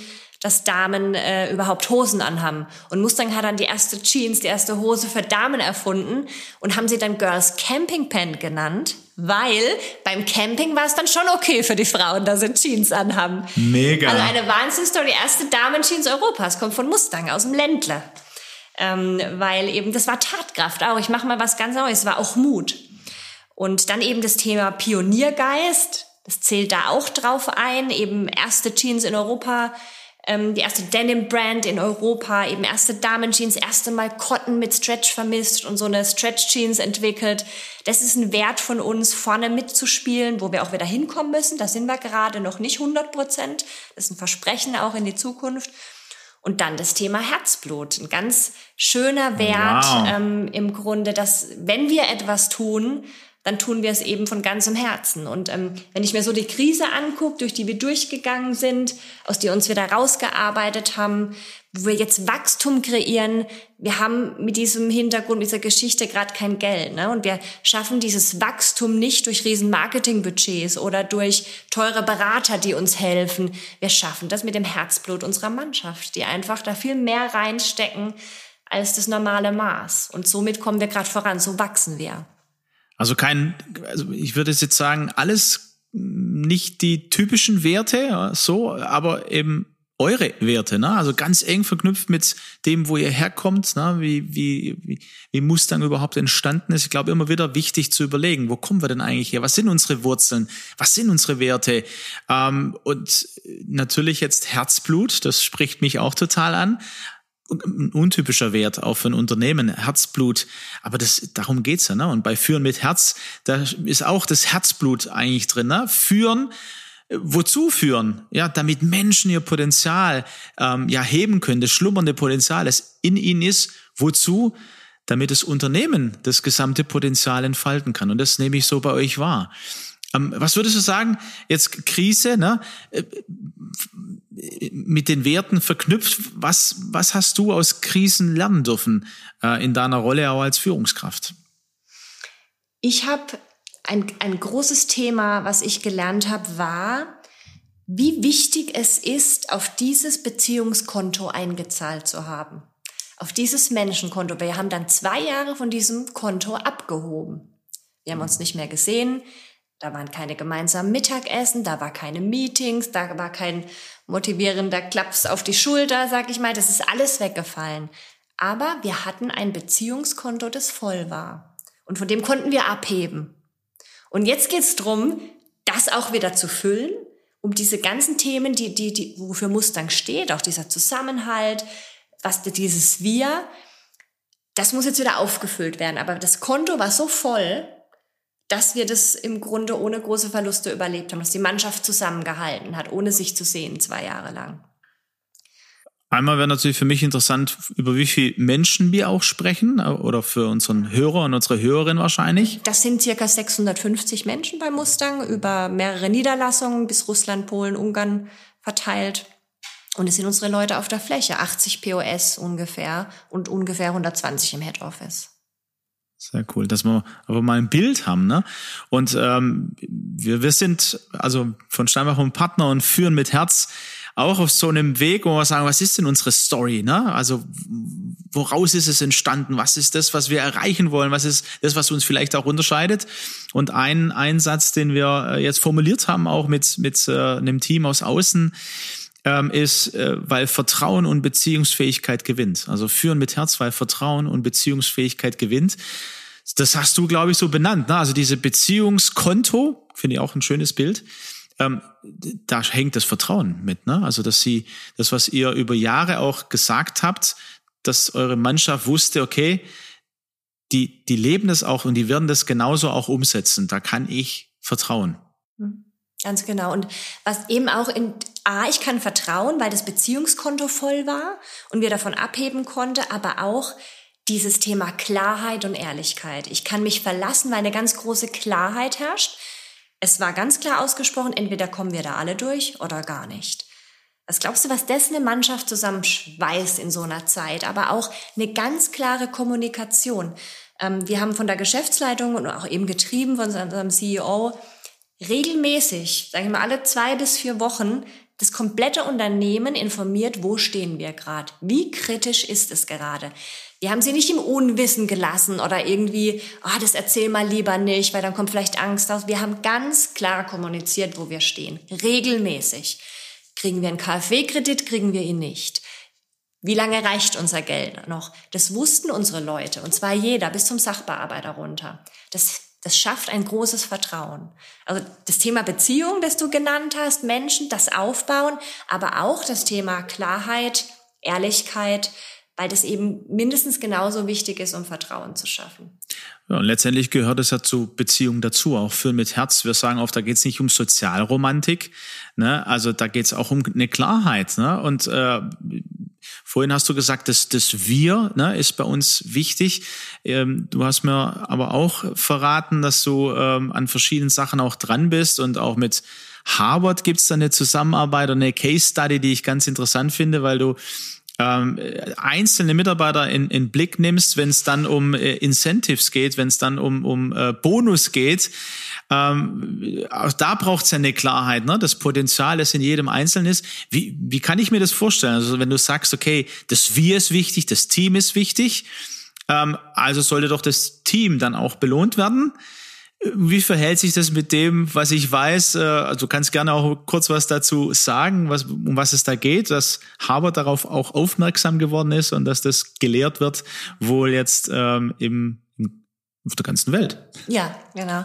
dass Damen äh, überhaupt Hosen anhaben. Und Mustang hat dann die erste Jeans, die erste Hose für Damen erfunden und haben sie dann Girls Camping Pant genannt, weil beim Camping war es dann schon okay für die Frauen, dass sie Jeans anhaben. Mega. Also eine Wahnsinnsstory. Die erste Damen-Jeans Europas kommt von Mustang aus dem Ländler. Ähm, weil eben, das war Tatkraft auch. Ich mache mal was ganz Neues. Es war auch Mut. Und dann eben das Thema Pioniergeist. Das zählt da auch drauf ein. Eben erste Jeans in Europa die erste Denim-Brand in Europa, eben erste Damen-Jeans, erste Mal Cotton mit Stretch vermisst und so eine Stretch-Jeans entwickelt. Das ist ein Wert von uns, vorne mitzuspielen, wo wir auch wieder hinkommen müssen. Da sind wir gerade noch nicht 100 Prozent. Das ist ein Versprechen auch in die Zukunft. Und dann das Thema Herzblut. Ein ganz schöner Wert wow. ähm, im Grunde, dass wenn wir etwas tun, dann tun wir es eben von ganzem Herzen. Und ähm, wenn ich mir so die Krise angucke, durch die wir durchgegangen sind, aus der uns wieder rausgearbeitet haben, wo wir jetzt Wachstum kreieren, wir haben mit diesem Hintergrund, dieser Geschichte gerade kein Geld. Ne? Und wir schaffen dieses Wachstum nicht durch riesen Marketingbudgets oder durch teure Berater, die uns helfen. Wir schaffen das mit dem Herzblut unserer Mannschaft, die einfach da viel mehr reinstecken als das normale Maß. Und somit kommen wir gerade voran, so wachsen wir. Also kein, also ich würde jetzt sagen, alles nicht die typischen Werte, so, aber eben eure Werte, ne? Also ganz eng verknüpft mit dem, wo ihr herkommt, ne? wie, wie, wie, wie Mustang überhaupt entstanden ist. Ich glaube, immer wieder wichtig zu überlegen, wo kommen wir denn eigentlich her? Was sind unsere Wurzeln? Was sind unsere Werte? Ähm, und natürlich jetzt Herzblut, das spricht mich auch total an ein untypischer Wert auch für ein Unternehmen, Herzblut. Aber das, darum geht's ja, ne? Und bei Führen mit Herz, da ist auch das Herzblut eigentlich drin, ne? Führen, äh, wozu führen? Ja, damit Menschen ihr Potenzial ähm, ja heben können, das schlummernde Potenzial, das in ihnen ist. Wozu? Damit das Unternehmen das gesamte Potenzial entfalten kann. Und das nehme ich so bei euch wahr. Ähm, was würdest du sagen? Jetzt Krise, ne? Äh, mit den Werten verknüpft. Was, was hast du aus Krisen lernen dürfen äh, in deiner Rolle auch als Führungskraft? Ich habe ein, ein großes Thema, was ich gelernt habe, war, wie wichtig es ist, auf dieses Beziehungskonto eingezahlt zu haben. Auf dieses Menschenkonto. Wir haben dann zwei Jahre von diesem Konto abgehoben. Wir haben uns nicht mehr gesehen. Da waren keine gemeinsamen Mittagessen, da war keine Meetings, da war kein motivierender Klaps auf die Schulter, sag ich mal. Das ist alles weggefallen. Aber wir hatten ein Beziehungskonto, das voll war. Und von dem konnten wir abheben. Und jetzt geht's drum, das auch wieder zu füllen, um diese ganzen Themen, die, die, die, wofür Mustang steht, auch dieser Zusammenhalt, was dieses Wir, das muss jetzt wieder aufgefüllt werden. Aber das Konto war so voll, dass wir das im Grunde ohne große Verluste überlebt haben, dass die Mannschaft zusammengehalten hat, ohne sich zu sehen, zwei Jahre lang. Einmal wäre natürlich für mich interessant, über wie viele Menschen wir auch sprechen oder für unseren Hörer und unsere Hörerin wahrscheinlich. Das sind circa 650 Menschen bei Mustang über mehrere Niederlassungen bis Russland, Polen, Ungarn verteilt. Und es sind unsere Leute auf der Fläche, 80 POS ungefähr und ungefähr 120 im Head Office. Sehr cool, dass wir aber mal ein Bild haben, ne? Und ähm, wir, wir sind also von Steinbach und Partner und führen mit Herz auch auf so einem Weg, wo wir sagen, was ist denn unsere Story, ne? Also woraus ist es entstanden? Was ist das, was wir erreichen wollen? Was ist das, was uns vielleicht auch unterscheidet? Und ein Einsatz, den wir äh, jetzt formuliert haben, auch mit mit äh, einem Team aus außen, ähm, ist, äh, weil Vertrauen und Beziehungsfähigkeit gewinnt. Also führen mit Herz, weil Vertrauen und Beziehungsfähigkeit gewinnt. Das hast du, glaube ich, so benannt. Ne? Also diese Beziehungskonto, finde ich auch ein schönes Bild. Ähm, da hängt das Vertrauen mit. Ne? Also dass sie, das, was ihr über Jahre auch gesagt habt, dass eure Mannschaft wusste, okay, die, die leben das auch und die werden das genauso auch umsetzen. Da kann ich vertrauen. Mhm. Ganz genau. Und was eben auch in A, ich kann vertrauen, weil das Beziehungskonto voll war und wir davon abheben konnte, aber auch dieses Thema Klarheit und Ehrlichkeit. Ich kann mich verlassen, weil eine ganz große Klarheit herrscht. Es war ganz klar ausgesprochen, entweder kommen wir da alle durch oder gar nicht. Was glaubst du, was das eine Mannschaft zusammenschweißt in so einer Zeit? Aber auch eine ganz klare Kommunikation. Ähm, wir haben von der Geschäftsleitung und auch eben getrieben von unserem CEO regelmäßig, sage ich mal alle zwei bis vier Wochen, das komplette Unternehmen informiert, wo stehen wir gerade, wie kritisch ist es gerade. Wir haben sie nicht im Unwissen gelassen oder irgendwie, ah, oh, das erzähl mal lieber nicht, weil dann kommt vielleicht Angst aus. Wir haben ganz klar kommuniziert, wo wir stehen, regelmäßig. Kriegen wir einen KfW-Kredit, kriegen wir ihn nicht. Wie lange reicht unser Geld noch? Das wussten unsere Leute, und zwar jeder, bis zum Sachbearbeiter runter. Das das schafft ein großes Vertrauen. Also das Thema Beziehung, das du genannt hast, Menschen, das Aufbauen, aber auch das Thema Klarheit, Ehrlichkeit, weil das eben mindestens genauso wichtig ist, um Vertrauen zu schaffen. Ja, und letztendlich gehört es ja zu Beziehungen dazu, auch Führen mit Herz. Wir sagen oft, da geht es nicht um Sozialromantik, ne? also da geht es auch um eine Klarheit. Ne? Und äh, Vorhin hast du gesagt, dass das Wir ne, ist bei uns wichtig. Ähm, du hast mir aber auch verraten, dass du ähm, an verschiedenen Sachen auch dran bist und auch mit Harvard gibt es da eine Zusammenarbeit oder eine Case Study, die ich ganz interessant finde, weil du ähm, einzelne Mitarbeiter in, in Blick nimmst, wenn es dann um äh, Incentives geht, wenn es dann um, um äh, Bonus geht. Ähm, auch da braucht es ja eine Klarheit, ne? das Potenzial, das in jedem Einzelnen ist. Wie, wie kann ich mir das vorstellen? Also wenn du sagst, okay, das Wir ist wichtig, das Team ist wichtig, ähm, also sollte doch das Team dann auch belohnt werden. Wie verhält sich das mit dem, was ich weiß? Äh, also du kannst gerne auch kurz was dazu sagen, was, um was es da geht, dass Harvard darauf auch aufmerksam geworden ist und dass das gelehrt wird, wohl jetzt ähm, im auf der ganzen Welt. Ja, genau.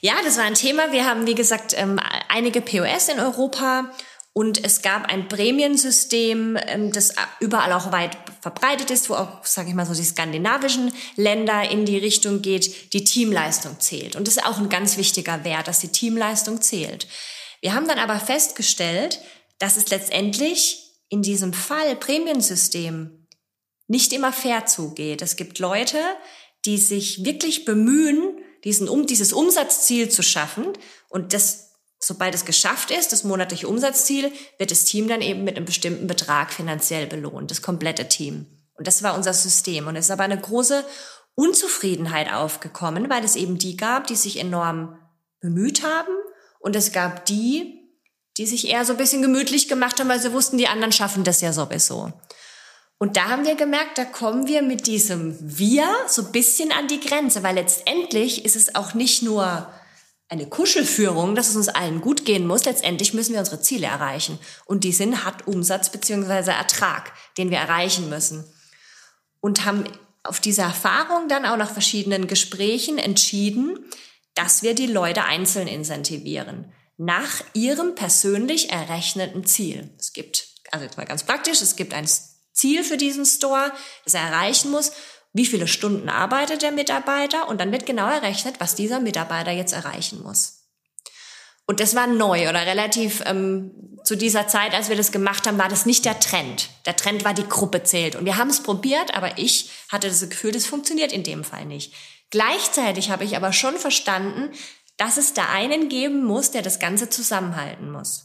Ja, das war ein Thema. Wir haben, wie gesagt, ähm, einige POS in Europa und es gab ein Prämiensystem, ähm, das überall auch weit verbreitet ist, wo auch, sage ich mal so, die skandinavischen Länder in die Richtung geht, die Teamleistung zählt. Und das ist auch ein ganz wichtiger Wert, dass die Teamleistung zählt. Wir haben dann aber festgestellt, dass es letztendlich in diesem Fall Prämiensystem nicht immer fair zugeht. Es gibt Leute, die sich wirklich bemühen, diesen, um, dieses Umsatzziel zu schaffen und das Sobald es geschafft ist, das monatliche Umsatzziel, wird das Team dann eben mit einem bestimmten Betrag finanziell belohnt, das komplette Team. Und das war unser System. Und es ist aber eine große Unzufriedenheit aufgekommen, weil es eben die gab, die sich enorm bemüht haben. Und es gab die, die sich eher so ein bisschen gemütlich gemacht haben, weil sie wussten, die anderen schaffen das ja sowieso. Und da haben wir gemerkt, da kommen wir mit diesem Wir so ein bisschen an die Grenze, weil letztendlich ist es auch nicht nur eine Kuschelführung, dass es uns allen gut gehen muss. Letztendlich müssen wir unsere Ziele erreichen. Und die sind hat Umsatz beziehungsweise Ertrag, den wir erreichen müssen. Und haben auf diese Erfahrung dann auch nach verschiedenen Gesprächen entschieden, dass wir die Leute einzeln incentivieren. Nach ihrem persönlich errechneten Ziel. Es gibt, also jetzt mal ganz praktisch, es gibt ein Ziel für diesen Store, das er erreichen muss wie viele Stunden arbeitet der Mitarbeiter und dann wird genau errechnet, was dieser Mitarbeiter jetzt erreichen muss. Und das war neu oder relativ ähm, zu dieser Zeit, als wir das gemacht haben, war das nicht der Trend. Der Trend war, die Gruppe zählt. Und wir haben es probiert, aber ich hatte das Gefühl, das funktioniert in dem Fall nicht. Gleichzeitig habe ich aber schon verstanden, dass es da einen geben muss, der das Ganze zusammenhalten muss.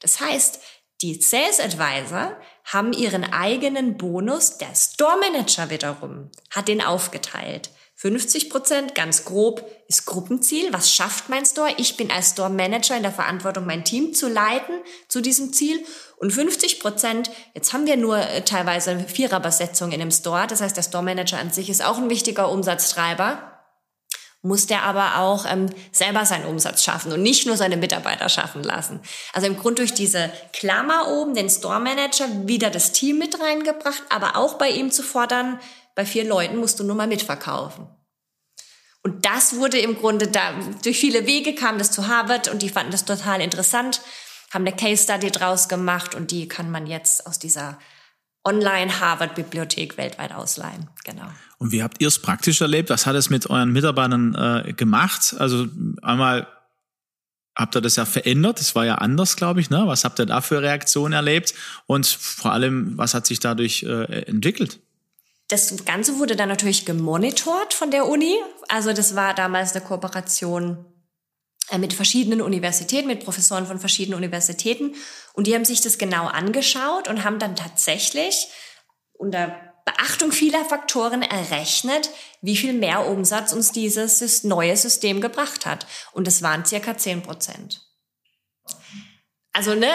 Das heißt, die Sales Advisor haben ihren eigenen Bonus, der Store Manager wiederum hat den aufgeteilt. 50 Prozent, ganz grob, ist Gruppenziel. Was schafft mein Store? Ich bin als Store Manager in der Verantwortung, mein Team zu leiten zu diesem Ziel. Und 50 Prozent, jetzt haben wir nur äh, teilweise Viererbesetzung in dem Store. Das heißt, der Store Manager an sich ist auch ein wichtiger Umsatztreiber muss der aber auch ähm, selber seinen Umsatz schaffen und nicht nur seine Mitarbeiter schaffen lassen. Also im Grund durch diese Klammer oben, den Store Manager, wieder das Team mit reingebracht, aber auch bei ihm zu fordern, bei vier Leuten musst du nur mal mitverkaufen. Und das wurde im Grunde da, durch viele Wege kam das zu Harvard und die fanden das total interessant, haben eine Case Study draus gemacht und die kann man jetzt aus dieser Online-Harvard-Bibliothek weltweit ausleihen. Genau. Und wie habt ihr es praktisch erlebt? Was hat es mit euren Mitarbeitern äh, gemacht? Also einmal habt ihr das ja verändert, das war ja anders, glaube ich. Ne? Was habt ihr da für Reaktionen erlebt? Und vor allem, was hat sich dadurch äh, entwickelt? Das Ganze wurde dann natürlich gemonitort von der Uni. Also das war damals eine Kooperation äh, mit verschiedenen Universitäten, mit Professoren von verschiedenen Universitäten. Und die haben sich das genau angeschaut und haben dann tatsächlich unter Beachtung vieler Faktoren errechnet, wie viel mehr Umsatz uns dieses neue System gebracht hat. Und es waren circa 10 Prozent. Also, ne,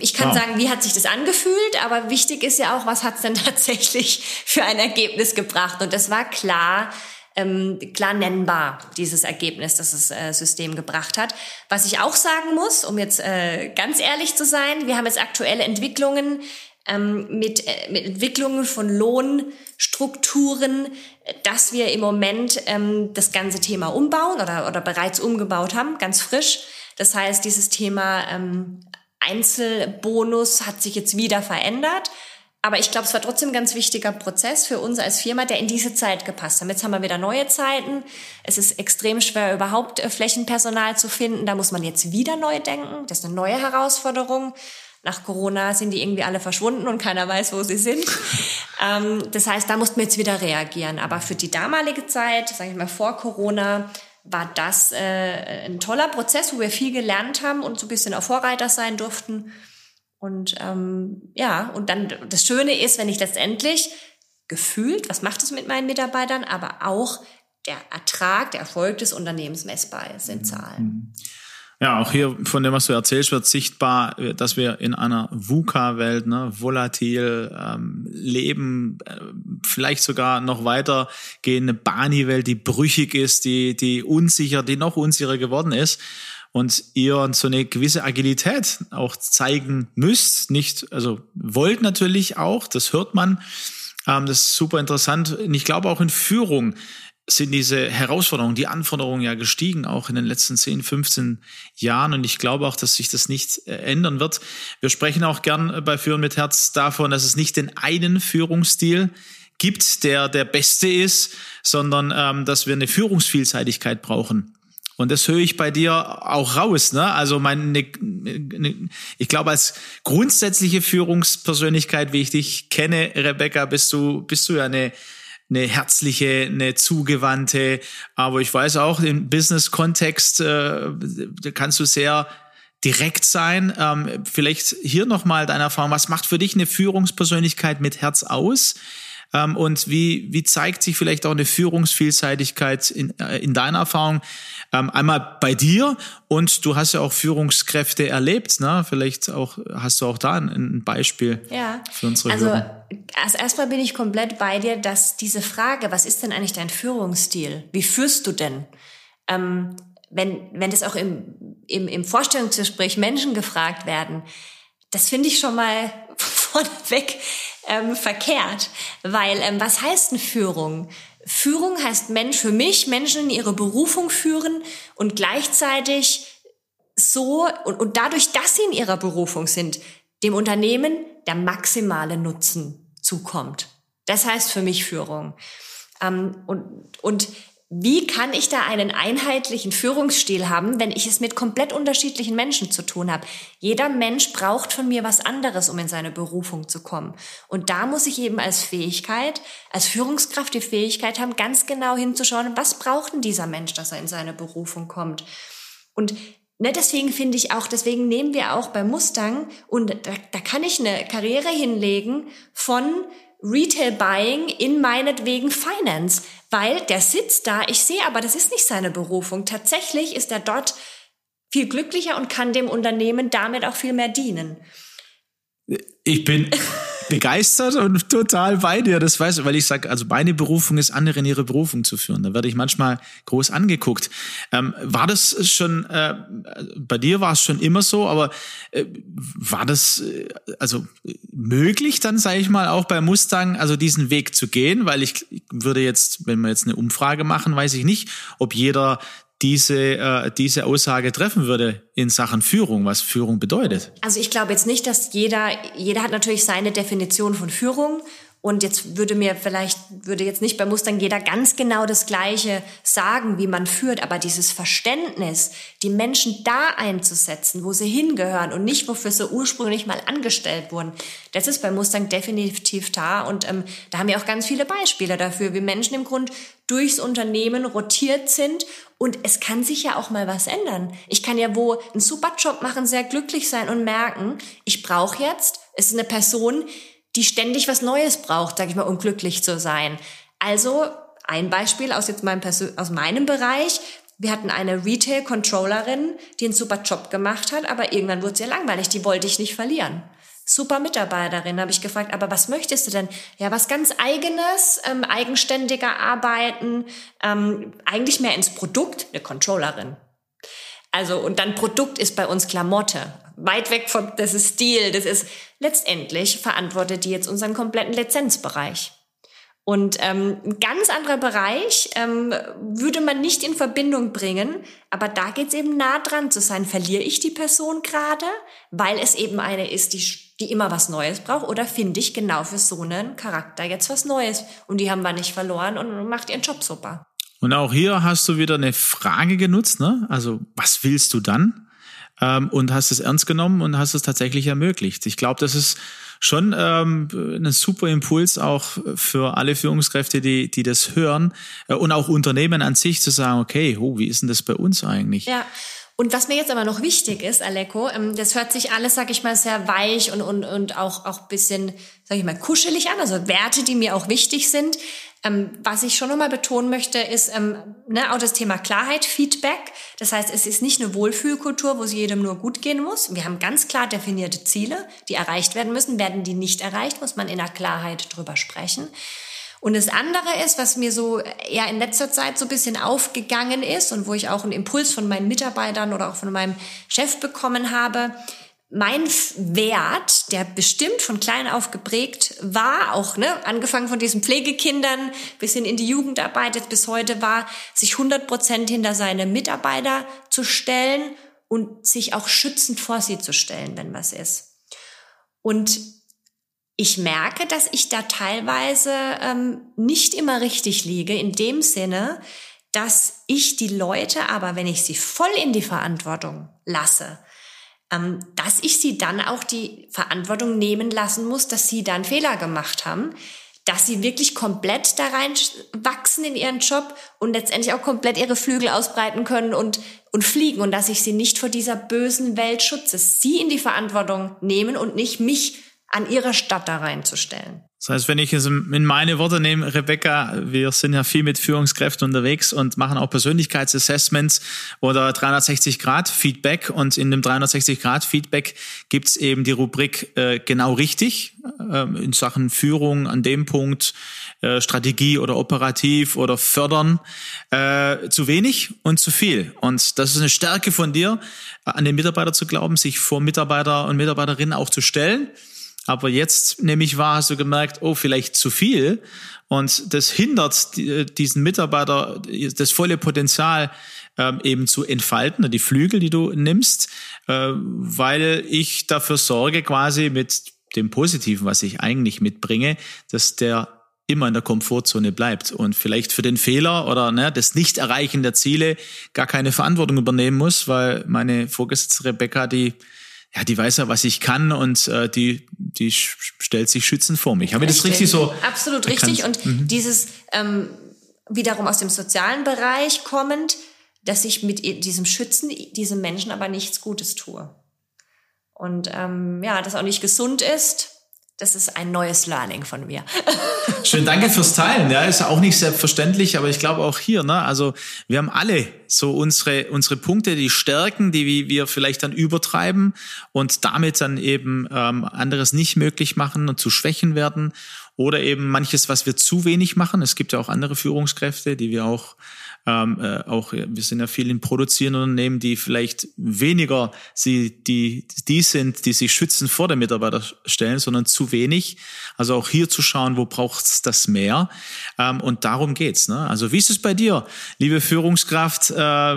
ich kann wow. sagen, wie hat sich das angefühlt, aber wichtig ist ja auch, was hat es denn tatsächlich für ein Ergebnis gebracht? Und das war klar, ähm, klar nennbar, dieses Ergebnis, das das äh, System gebracht hat. Was ich auch sagen muss, um jetzt äh, ganz ehrlich zu sein, wir haben jetzt aktuelle Entwicklungen ähm, mit, äh, mit Entwicklungen von Lohnstrukturen, dass wir im Moment ähm, das ganze Thema umbauen oder, oder bereits umgebaut haben, ganz frisch. Das heißt, dieses Thema ähm, Einzelbonus hat sich jetzt wieder verändert. Aber ich glaube, es war trotzdem ein ganz wichtiger Prozess für uns als Firma, der in diese Zeit gepasst hat. Jetzt haben wir wieder neue Zeiten. Es ist extrem schwer, überhaupt äh, Flächenpersonal zu finden. Da muss man jetzt wieder neu denken. Das ist eine neue Herausforderung. Nach Corona sind die irgendwie alle verschwunden und keiner weiß, wo sie sind. ähm, das heißt, da mussten wir jetzt wieder reagieren. Aber für die damalige Zeit, sage ich mal vor Corona, war das äh, ein toller Prozess, wo wir viel gelernt haben und so ein bisschen auch Vorreiter sein durften. Und ähm, ja, und dann das Schöne ist, wenn ich letztendlich gefühlt, was macht es mit meinen Mitarbeitern, aber auch der Ertrag, der Erfolg des Unternehmens messbar ist in Zahlen. Mhm. Ja, auch hier von dem, was du erzählst, wird sichtbar, dass wir in einer VUCA-Welt, ne, volatil ähm, leben, äh, vielleicht sogar noch weiter gehende Bani-Welt, die brüchig ist, die, die unsicher, die noch unsicherer geworden ist und ihr so eine gewisse Agilität auch zeigen müsst, nicht, also wollt natürlich auch, das hört man, ähm, das ist super interessant. Und ich glaube auch in Führung sind diese Herausforderungen, die Anforderungen ja gestiegen, auch in den letzten 10, 15 Jahren. Und ich glaube auch, dass sich das nicht äh, ändern wird. Wir sprechen auch gern bei Führen mit Herz davon, dass es nicht den einen Führungsstil gibt, der der beste ist, sondern ähm, dass wir eine Führungsvielseitigkeit brauchen. Und das höre ich bei dir auch raus. Ne? Also meine, ne, ne, ich glaube, als grundsätzliche Führungspersönlichkeit, wie ich dich kenne, Rebecca, bist du, bist du ja eine, eine herzliche, eine zugewandte. Aber ich weiß auch, im Business-Kontext äh, kannst du sehr direkt sein. Ähm, vielleicht hier nochmal deine Erfahrung. Was macht für dich eine Führungspersönlichkeit mit Herz aus? Ähm, und wie, wie zeigt sich vielleicht auch eine Führungsvielseitigkeit in, äh, in deiner Erfahrung? Ähm, einmal bei dir und du hast ja auch Führungskräfte erlebt, ne? Vielleicht auch hast du auch da ein, ein Beispiel ja. für unsere also, Hörer. Also erstmal bin ich komplett bei dir, dass diese Frage, was ist denn eigentlich dein Führungsstil? Wie führst du denn? Ähm, wenn, wenn das auch im, im, im Vorstellungsgespräch Menschen gefragt werden, das finde ich schon mal vorneweg ähm, verkehrt. Weil ähm, was heißt denn Führung? Führung heißt Mensch für mich, Menschen in ihre Berufung führen und gleichzeitig so und, und dadurch, dass sie in ihrer Berufung sind, dem Unternehmen der maximale Nutzen zukommt. Das heißt für mich Führung. Ähm, und, und wie kann ich da einen einheitlichen Führungsstil haben, wenn ich es mit komplett unterschiedlichen Menschen zu tun habe? Jeder Mensch braucht von mir was anderes, um in seine Berufung zu kommen. Und da muss ich eben als Fähigkeit, als Führungskraft die Fähigkeit haben, ganz genau hinzuschauen, was braucht denn dieser Mensch, dass er in seine Berufung kommt? Und Ne, deswegen finde ich auch, deswegen nehmen wir auch bei Mustang und da, da kann ich eine Karriere hinlegen von Retail Buying in meinetwegen Finance, weil der sitzt da, ich sehe aber, das ist nicht seine Berufung. Tatsächlich ist er dort viel glücklicher und kann dem Unternehmen damit auch viel mehr dienen. Ich bin begeistert und total bei dir. Das weiß ich, weil ich sage, also meine Berufung ist, andere in ihre Berufung zu führen. Da werde ich manchmal groß angeguckt. Ähm, war das schon, äh, bei dir war es schon immer so, aber äh, war das äh, also möglich dann, sage ich mal, auch bei Mustang, also diesen Weg zu gehen? Weil ich würde jetzt, wenn wir jetzt eine Umfrage machen, weiß ich nicht, ob jeder diese, äh, diese Aussage treffen würde in Sachen Führung, was Führung bedeutet. Also ich glaube jetzt nicht, dass jeder, jeder hat natürlich seine Definition von Führung und jetzt würde mir vielleicht, würde jetzt nicht bei Mustang jeder ganz genau das Gleiche sagen, wie man führt, aber dieses Verständnis, die Menschen da einzusetzen, wo sie hingehören und nicht, wofür sie ursprünglich mal angestellt wurden, das ist bei Mustang definitiv da. Und ähm, da haben wir auch ganz viele Beispiele dafür, wie Menschen im Grund durchs Unternehmen rotiert sind und es kann sich ja auch mal was ändern. Ich kann ja wo einen super Job machen, sehr glücklich sein und merken, ich brauche jetzt, es ist eine Person, die ständig was Neues braucht, sag ich mal, um glücklich zu sein. Also ein Beispiel aus jetzt meinem, aus meinem Bereich. Wir hatten eine Retail-Controllerin, die einen super Job gemacht hat, aber irgendwann wurde sie langweilig, die wollte ich nicht verlieren. Super Mitarbeiterin, habe ich gefragt, aber was möchtest du denn? Ja, was ganz eigenes, ähm, eigenständiger arbeiten, ähm, eigentlich mehr ins Produkt, eine Controllerin. Also, und dann Produkt ist bei uns Klamotte. Weit weg von, das ist Stil, das ist letztendlich verantwortet die jetzt unseren kompletten Lizenzbereich. Und ähm, ein ganz anderer Bereich ähm, würde man nicht in Verbindung bringen, aber da geht's eben nah dran zu sein. Verliere ich die Person gerade, weil es eben eine ist, die, die immer was Neues braucht, oder finde ich genau für so einen Charakter jetzt was Neues und die haben wir nicht verloren und macht ihren Job super. Und auch hier hast du wieder eine Frage genutzt, ne? Also was willst du dann? Ähm, und hast es ernst genommen und hast es tatsächlich ermöglicht. Ich glaube, das ist schon ähm, ein super Impuls auch für alle Führungskräfte, die, die das hören äh, und auch Unternehmen an sich zu sagen, okay, oh, wie ist denn das bei uns eigentlich? Ja. Und was mir jetzt aber noch wichtig ist, Aleko, ähm, das hört sich alles, sag ich mal, sehr weich und, und, und auch, auch bisschen, sag ich mal, kuschelig an, also Werte, die mir auch wichtig sind. Ähm, was ich schon nochmal betonen möchte, ist ähm, ne, auch das Thema Klarheit, Feedback. Das heißt, es ist nicht eine Wohlfühlkultur, wo es jedem nur gut gehen muss. Wir haben ganz klar definierte Ziele, die erreicht werden müssen. Werden die nicht erreicht, muss man in der Klarheit drüber sprechen. Und das andere ist, was mir so eher in letzter Zeit so ein bisschen aufgegangen ist und wo ich auch einen Impuls von meinen Mitarbeitern oder auch von meinem Chef bekommen habe, mein Wert, der bestimmt von klein auf geprägt war, auch ne, angefangen von diesen Pflegekindern bis hin in die Jugendarbeit jetzt bis heute war, sich 100 Prozent hinter seine Mitarbeiter zu stellen und sich auch schützend vor sie zu stellen, wenn was ist. Und ich merke, dass ich da teilweise ähm, nicht immer richtig liege, in dem Sinne, dass ich die Leute aber, wenn ich sie voll in die Verantwortung lasse, ähm, dass ich sie dann auch die Verantwortung nehmen lassen muss, dass sie dann Fehler gemacht haben, dass sie wirklich komplett da rein wachsen in ihren Job und letztendlich auch komplett ihre Flügel ausbreiten können und, und fliegen und dass ich sie nicht vor dieser bösen Welt schütze, sie in die Verantwortung nehmen und nicht mich an ihre Stadt da reinzustellen. Das heißt, wenn ich es in meine Worte nehme, Rebecca, wir sind ja viel mit Führungskräften unterwegs und machen auch Persönlichkeitsassessments oder 360-Grad-Feedback. Und in dem 360-Grad-Feedback gibt's eben die Rubrik äh, genau richtig äh, in Sachen Führung an dem Punkt, äh, Strategie oder operativ oder fördern, äh, zu wenig und zu viel. Und das ist eine Stärke von dir, an den Mitarbeiter zu glauben, sich vor Mitarbeiter und Mitarbeiterinnen auch zu stellen aber jetzt nämlich war, hast du gemerkt, oh, vielleicht zu viel. Und das hindert diesen Mitarbeiter, das volle Potenzial ähm, eben zu entfalten, die Flügel, die du nimmst, äh, weil ich dafür sorge, quasi mit dem Positiven, was ich eigentlich mitbringe, dass der immer in der Komfortzone bleibt und vielleicht für den Fehler oder ne, das Nicht-Erreichen der Ziele gar keine Verantwortung übernehmen muss, weil meine Vorgesetzte Rebecca, die ja, die weiß ja, was ich kann und äh, die, die stellt sich schützend vor mich. Habe ich das richtig so? Absolut richtig. Und mhm. dieses ähm, wiederum aus dem sozialen Bereich kommend, dass ich mit diesem Schützen diesem Menschen aber nichts Gutes tue. Und ähm, ja, das auch nicht gesund ist das ist ein neues Learning von mir. Schön, danke fürs Teilen. Ja, ist auch nicht selbstverständlich, aber ich glaube auch hier, ne, also wir haben alle so unsere unsere Punkte, die Stärken, die wir vielleicht dann übertreiben und damit dann eben ähm, anderes nicht möglich machen und zu Schwächen werden oder eben manches, was wir zu wenig machen. Es gibt ja auch andere Führungskräfte, die wir auch ähm, äh, auch wir sind ja viel in produzierenden Unternehmen, die vielleicht weniger sie die die sind, die sich schützen vor der Mitarbeiter stellen, sondern zu wenig. Also auch hier zu schauen, wo braucht's das mehr? Ähm, und darum geht's. Ne? Also wie ist es bei dir, liebe Führungskraft, äh,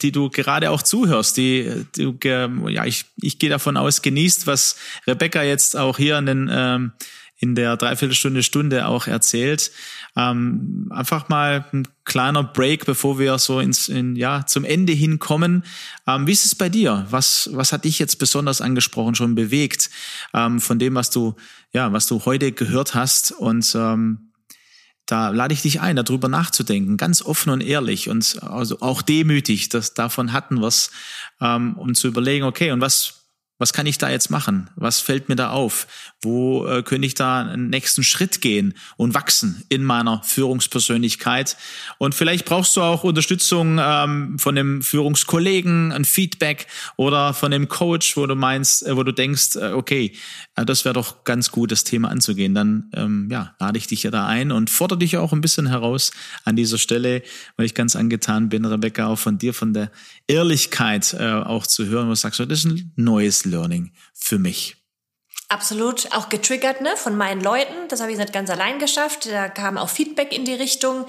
die du gerade auch zuhörst, die du ja ich ich gehe davon aus genießt, was Rebecca jetzt auch hier in den ähm, in der Dreiviertelstunde, Stunde auch erzählt. Ähm, einfach mal ein kleiner Break, bevor wir so ins, in, ja, zum Ende hinkommen. Ähm, wie ist es bei dir? Was, was hat dich jetzt besonders angesprochen, schon bewegt, ähm, von dem, was du, ja, was du heute gehört hast und, ähm, da lade ich dich ein, darüber nachzudenken, ganz offen und ehrlich und also auch demütig, dass davon hatten was, ähm, um zu überlegen, okay, und was was kann ich da jetzt machen? Was fällt mir da auf? Wo äh, könnte ich da einen nächsten Schritt gehen und wachsen in meiner Führungspersönlichkeit? Und vielleicht brauchst du auch Unterstützung ähm, von einem Führungskollegen, ein Feedback oder von einem Coach, wo du meinst, äh, wo du denkst, äh, okay, äh, das wäre doch ganz gut, das Thema anzugehen. Dann ähm, ja, lade ich dich ja da ein und fordere dich auch ein bisschen heraus an dieser Stelle, weil ich ganz angetan bin, Rebecca, auch von dir, von der Ehrlichkeit äh, auch zu hören, du sagst, das ist ein neues Learning für mich. Absolut, auch getriggert ne, von meinen Leuten. Das habe ich nicht ganz allein geschafft. Da kam auch Feedback in die Richtung.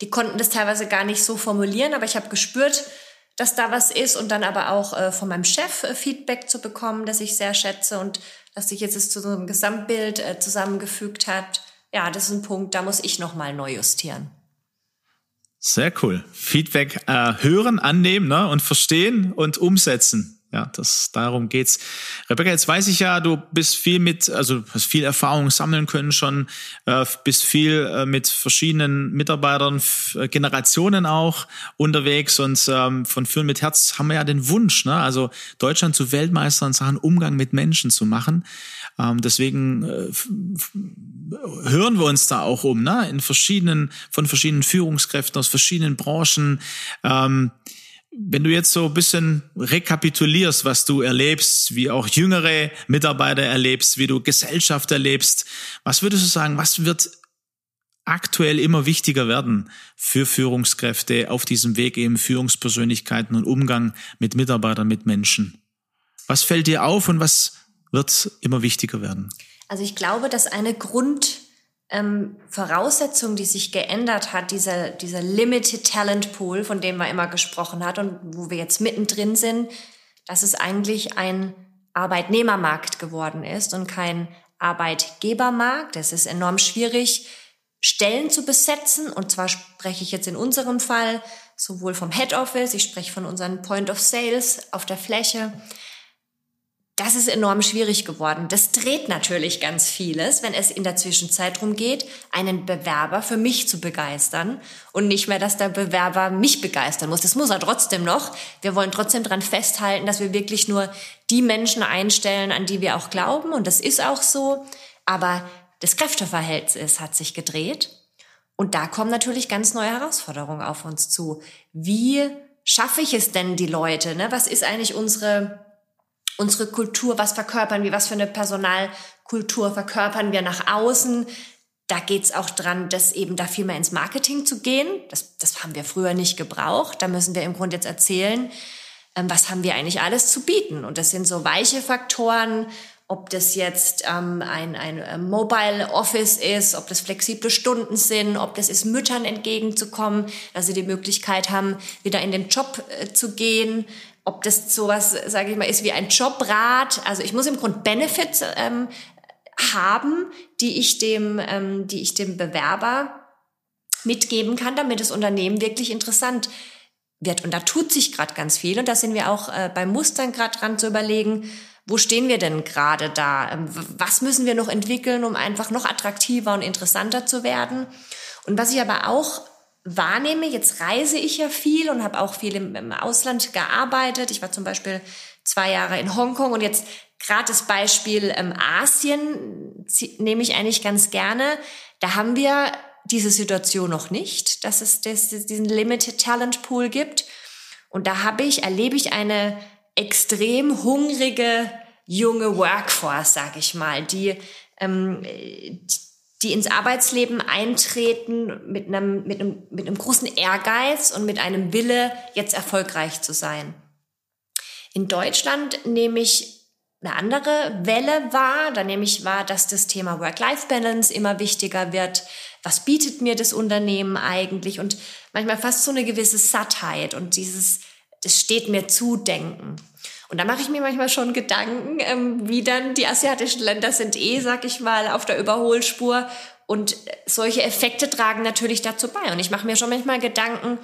Die konnten das teilweise gar nicht so formulieren, aber ich habe gespürt, dass da was ist und dann aber auch äh, von meinem Chef äh, Feedback zu bekommen, das ich sehr schätze und dass sich jetzt zu so einem Gesamtbild äh, zusammengefügt hat. Ja, das ist ein Punkt, da muss ich nochmal neu justieren. Sehr cool. Feedback äh, hören, annehmen ne? und verstehen und umsetzen. Ja, das, darum geht's. Rebecca, jetzt weiß ich ja, du bist viel mit, also hast viel Erfahrung sammeln können schon, äh, bist viel äh, mit verschiedenen Mitarbeitern, äh, Generationen auch unterwegs und ähm, von Führen mit Herz haben wir ja den Wunsch, ne? also Deutschland zu Weltmeister in Sachen Umgang mit Menschen zu machen. Ähm, deswegen äh, hören wir uns da auch um, ne? in verschiedenen, von verschiedenen Führungskräften aus verschiedenen Branchen. Ähm, wenn du jetzt so ein bisschen rekapitulierst, was du erlebst, wie auch jüngere Mitarbeiter erlebst, wie du Gesellschaft erlebst, was würdest du sagen, was wird aktuell immer wichtiger werden für Führungskräfte auf diesem Weg eben Führungspersönlichkeiten und Umgang mit Mitarbeitern, mit Menschen? Was fällt dir auf und was wird immer wichtiger werden? Also ich glaube, dass eine Grund ähm, Voraussetzung, die sich geändert hat, dieser, dieser Limited Talent Pool, von dem man immer gesprochen hat und wo wir jetzt mittendrin sind, dass es eigentlich ein Arbeitnehmermarkt geworden ist und kein Arbeitgebermarkt. Es ist enorm schwierig, Stellen zu besetzen. Und zwar spreche ich jetzt in unserem Fall sowohl vom Head Office, ich spreche von unseren Point of Sales auf der Fläche, das ist enorm schwierig geworden. Das dreht natürlich ganz vieles, wenn es in der Zwischenzeit darum geht, einen Bewerber für mich zu begeistern und nicht mehr, dass der Bewerber mich begeistern muss. Das muss er trotzdem noch. Wir wollen trotzdem dran festhalten, dass wir wirklich nur die Menschen einstellen, an die wir auch glauben. Und das ist auch so. Aber das Kräfteverhältnis hat sich gedreht. Und da kommen natürlich ganz neue Herausforderungen auf uns zu. Wie schaffe ich es denn, die Leute? Ne? Was ist eigentlich unsere unsere Kultur, was verkörpern wir, was für eine Personalkultur verkörpern wir nach außen. Da geht's auch dran, dass eben da viel mehr ins Marketing zu gehen. Das, das haben wir früher nicht gebraucht. Da müssen wir im Grunde jetzt erzählen, ähm, was haben wir eigentlich alles zu bieten. Und das sind so weiche Faktoren, ob das jetzt ähm, ein, ein äh, Mobile Office ist, ob das flexible Stunden sind, ob das ist, Müttern entgegenzukommen, dass sie die Möglichkeit haben, wieder in den Job äh, zu gehen, ob das sowas, sage ich mal, ist wie ein Jobrat. Also ich muss im Grunde Benefits ähm, haben, die ich dem, ähm, die ich dem Bewerber mitgeben kann, damit das Unternehmen wirklich interessant wird. Und da tut sich gerade ganz viel. Und da sind wir auch äh, beim Mustern gerade dran zu überlegen, wo stehen wir denn gerade da? Ähm, was müssen wir noch entwickeln, um einfach noch attraktiver und interessanter zu werden? Und was ich aber auch wahrnehme. Jetzt reise ich ja viel und habe auch viel im, im, Ausland gearbeitet. Ich war zum Beispiel zwei Jahre in Hongkong und jetzt gerade das Beispiel ähm, Asien nehme ich eigentlich ganz gerne. Da haben wir diese Situation noch nicht, dass es das, diesen Limited Talent Pool gibt. Und da habe ich, erlebe ich eine extrem hungrige junge Workforce, sag ich mal, die, ähm, die ins Arbeitsleben eintreten mit einem, mit einem, mit einem großen Ehrgeiz und mit einem Wille, jetzt erfolgreich zu sein. In Deutschland nehme ich eine andere Welle wahr. Da nehme ich wahr, dass das Thema Work-Life-Balance immer wichtiger wird. Was bietet mir das Unternehmen eigentlich? Und manchmal fast so eine gewisse Sattheit und dieses, das steht mir zu denken. Und da mache ich mir manchmal schon Gedanken, ähm, wie dann die asiatischen Länder sind eh, sag ich mal, auf der Überholspur. Und solche Effekte tragen natürlich dazu bei. Und ich mache mir schon manchmal Gedanken,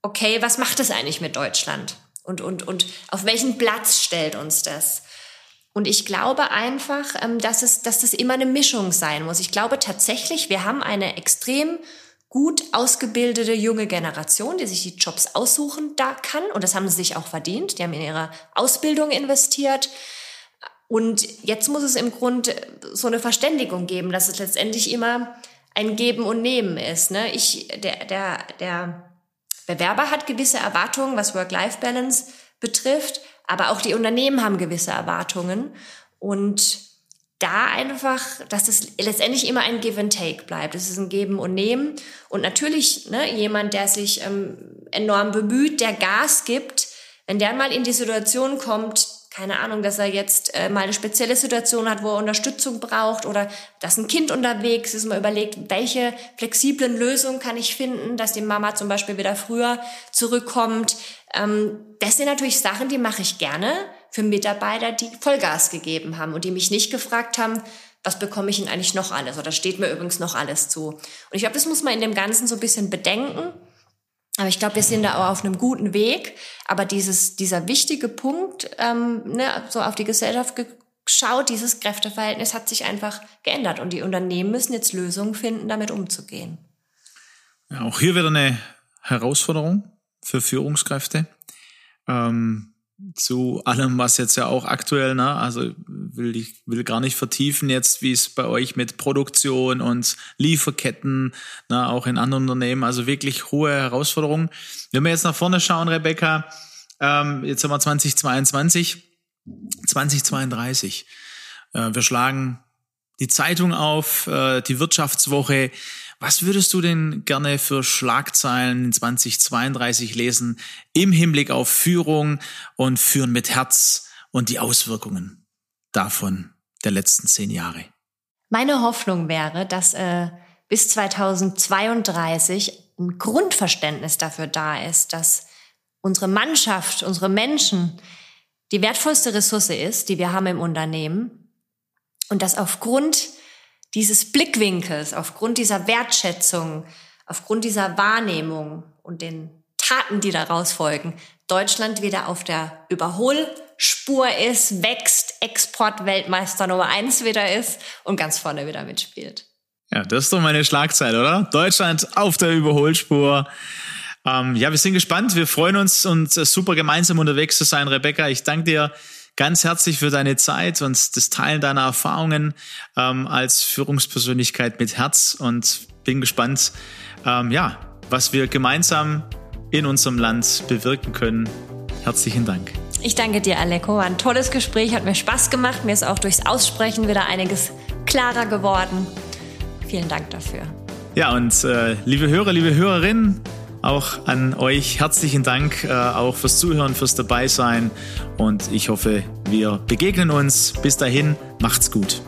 okay, was macht es eigentlich mit Deutschland? Und, und, und auf welchen Platz stellt uns das? Und ich glaube einfach, ähm, dass, es, dass das immer eine Mischung sein muss. Ich glaube tatsächlich, wir haben eine extrem gut ausgebildete junge Generation, die sich die Jobs aussuchen da kann. Und das haben sie sich auch verdient. Die haben in ihre Ausbildung investiert. Und jetzt muss es im Grunde so eine Verständigung geben, dass es letztendlich immer ein Geben und Nehmen ist. Ne? Ich, der, der, der Bewerber hat gewisse Erwartungen, was Work-Life-Balance betrifft, aber auch die Unternehmen haben gewisse Erwartungen. Und da einfach, dass es letztendlich immer ein Give and Take bleibt. Es ist ein Geben und Nehmen. Und natürlich ne, jemand, der sich ähm, enorm bemüht, der Gas gibt, wenn der mal in die Situation kommt, keine Ahnung, dass er jetzt äh, mal eine spezielle Situation hat, wo er Unterstützung braucht oder dass ein Kind unterwegs ist, mal überlegt, welche flexiblen Lösungen kann ich finden, dass die Mama zum Beispiel wieder früher zurückkommt. Ähm, das sind natürlich Sachen, die mache ich gerne für Mitarbeiter, die Vollgas gegeben haben und die mich nicht gefragt haben, was bekomme ich denn eigentlich noch alles oder steht mir übrigens noch alles zu. Und ich glaube, das muss man in dem Ganzen so ein bisschen bedenken. Aber ich glaube, wir sind da auch auf einem guten Weg. Aber dieses, dieser wichtige Punkt, ähm, ne, so auf die Gesellschaft geschaut, dieses Kräfteverhältnis hat sich einfach geändert. Und die Unternehmen müssen jetzt Lösungen finden, damit umzugehen. Ja, auch hier wieder eine Herausforderung für Führungskräfte. Ähm, zu allem, was jetzt ja auch aktuell, ne, also will ich will gar nicht vertiefen jetzt, wie es bei euch mit Produktion und Lieferketten, ne, auch in anderen Unternehmen, also wirklich hohe Herausforderungen. Wenn wir jetzt nach vorne schauen, Rebecca, ähm, jetzt haben wir 2022, 2032. Äh, wir schlagen die Zeitung auf, äh, die Wirtschaftswoche. Was würdest du denn gerne für Schlagzeilen in 2032 lesen im Hinblick auf Führung und Führen mit Herz und die Auswirkungen davon der letzten zehn Jahre? Meine Hoffnung wäre, dass äh, bis 2032 ein Grundverständnis dafür da ist, dass unsere Mannschaft, unsere Menschen die wertvollste Ressource ist, die wir haben im Unternehmen und dass aufgrund dieses Blickwinkels, aufgrund dieser Wertschätzung, aufgrund dieser Wahrnehmung und den Taten, die daraus folgen, Deutschland wieder auf der Überholspur ist, wächst, Exportweltmeister Nummer eins wieder ist und ganz vorne wieder mitspielt. Ja, das ist doch meine Schlagzeile, oder? Deutschland auf der Überholspur. Ähm, ja, wir sind gespannt. Wir freuen uns und äh, super gemeinsam unterwegs zu sein, Rebecca. Ich danke dir ganz herzlich für deine Zeit und das Teilen deiner Erfahrungen ähm, als Führungspersönlichkeit mit Herz und bin gespannt, ähm, ja, was wir gemeinsam in unserem Land bewirken können. Herzlichen Dank. Ich danke dir, Aleko. War ein tolles Gespräch, hat mir Spaß gemacht. Mir ist auch durchs Aussprechen wieder einiges klarer geworden. Vielen Dank dafür. Ja, und äh, liebe Hörer, liebe Hörerinnen, auch an euch herzlichen Dank, äh, auch fürs Zuhören, fürs Dabeisein. Und ich hoffe, wir begegnen uns. Bis dahin, macht's gut.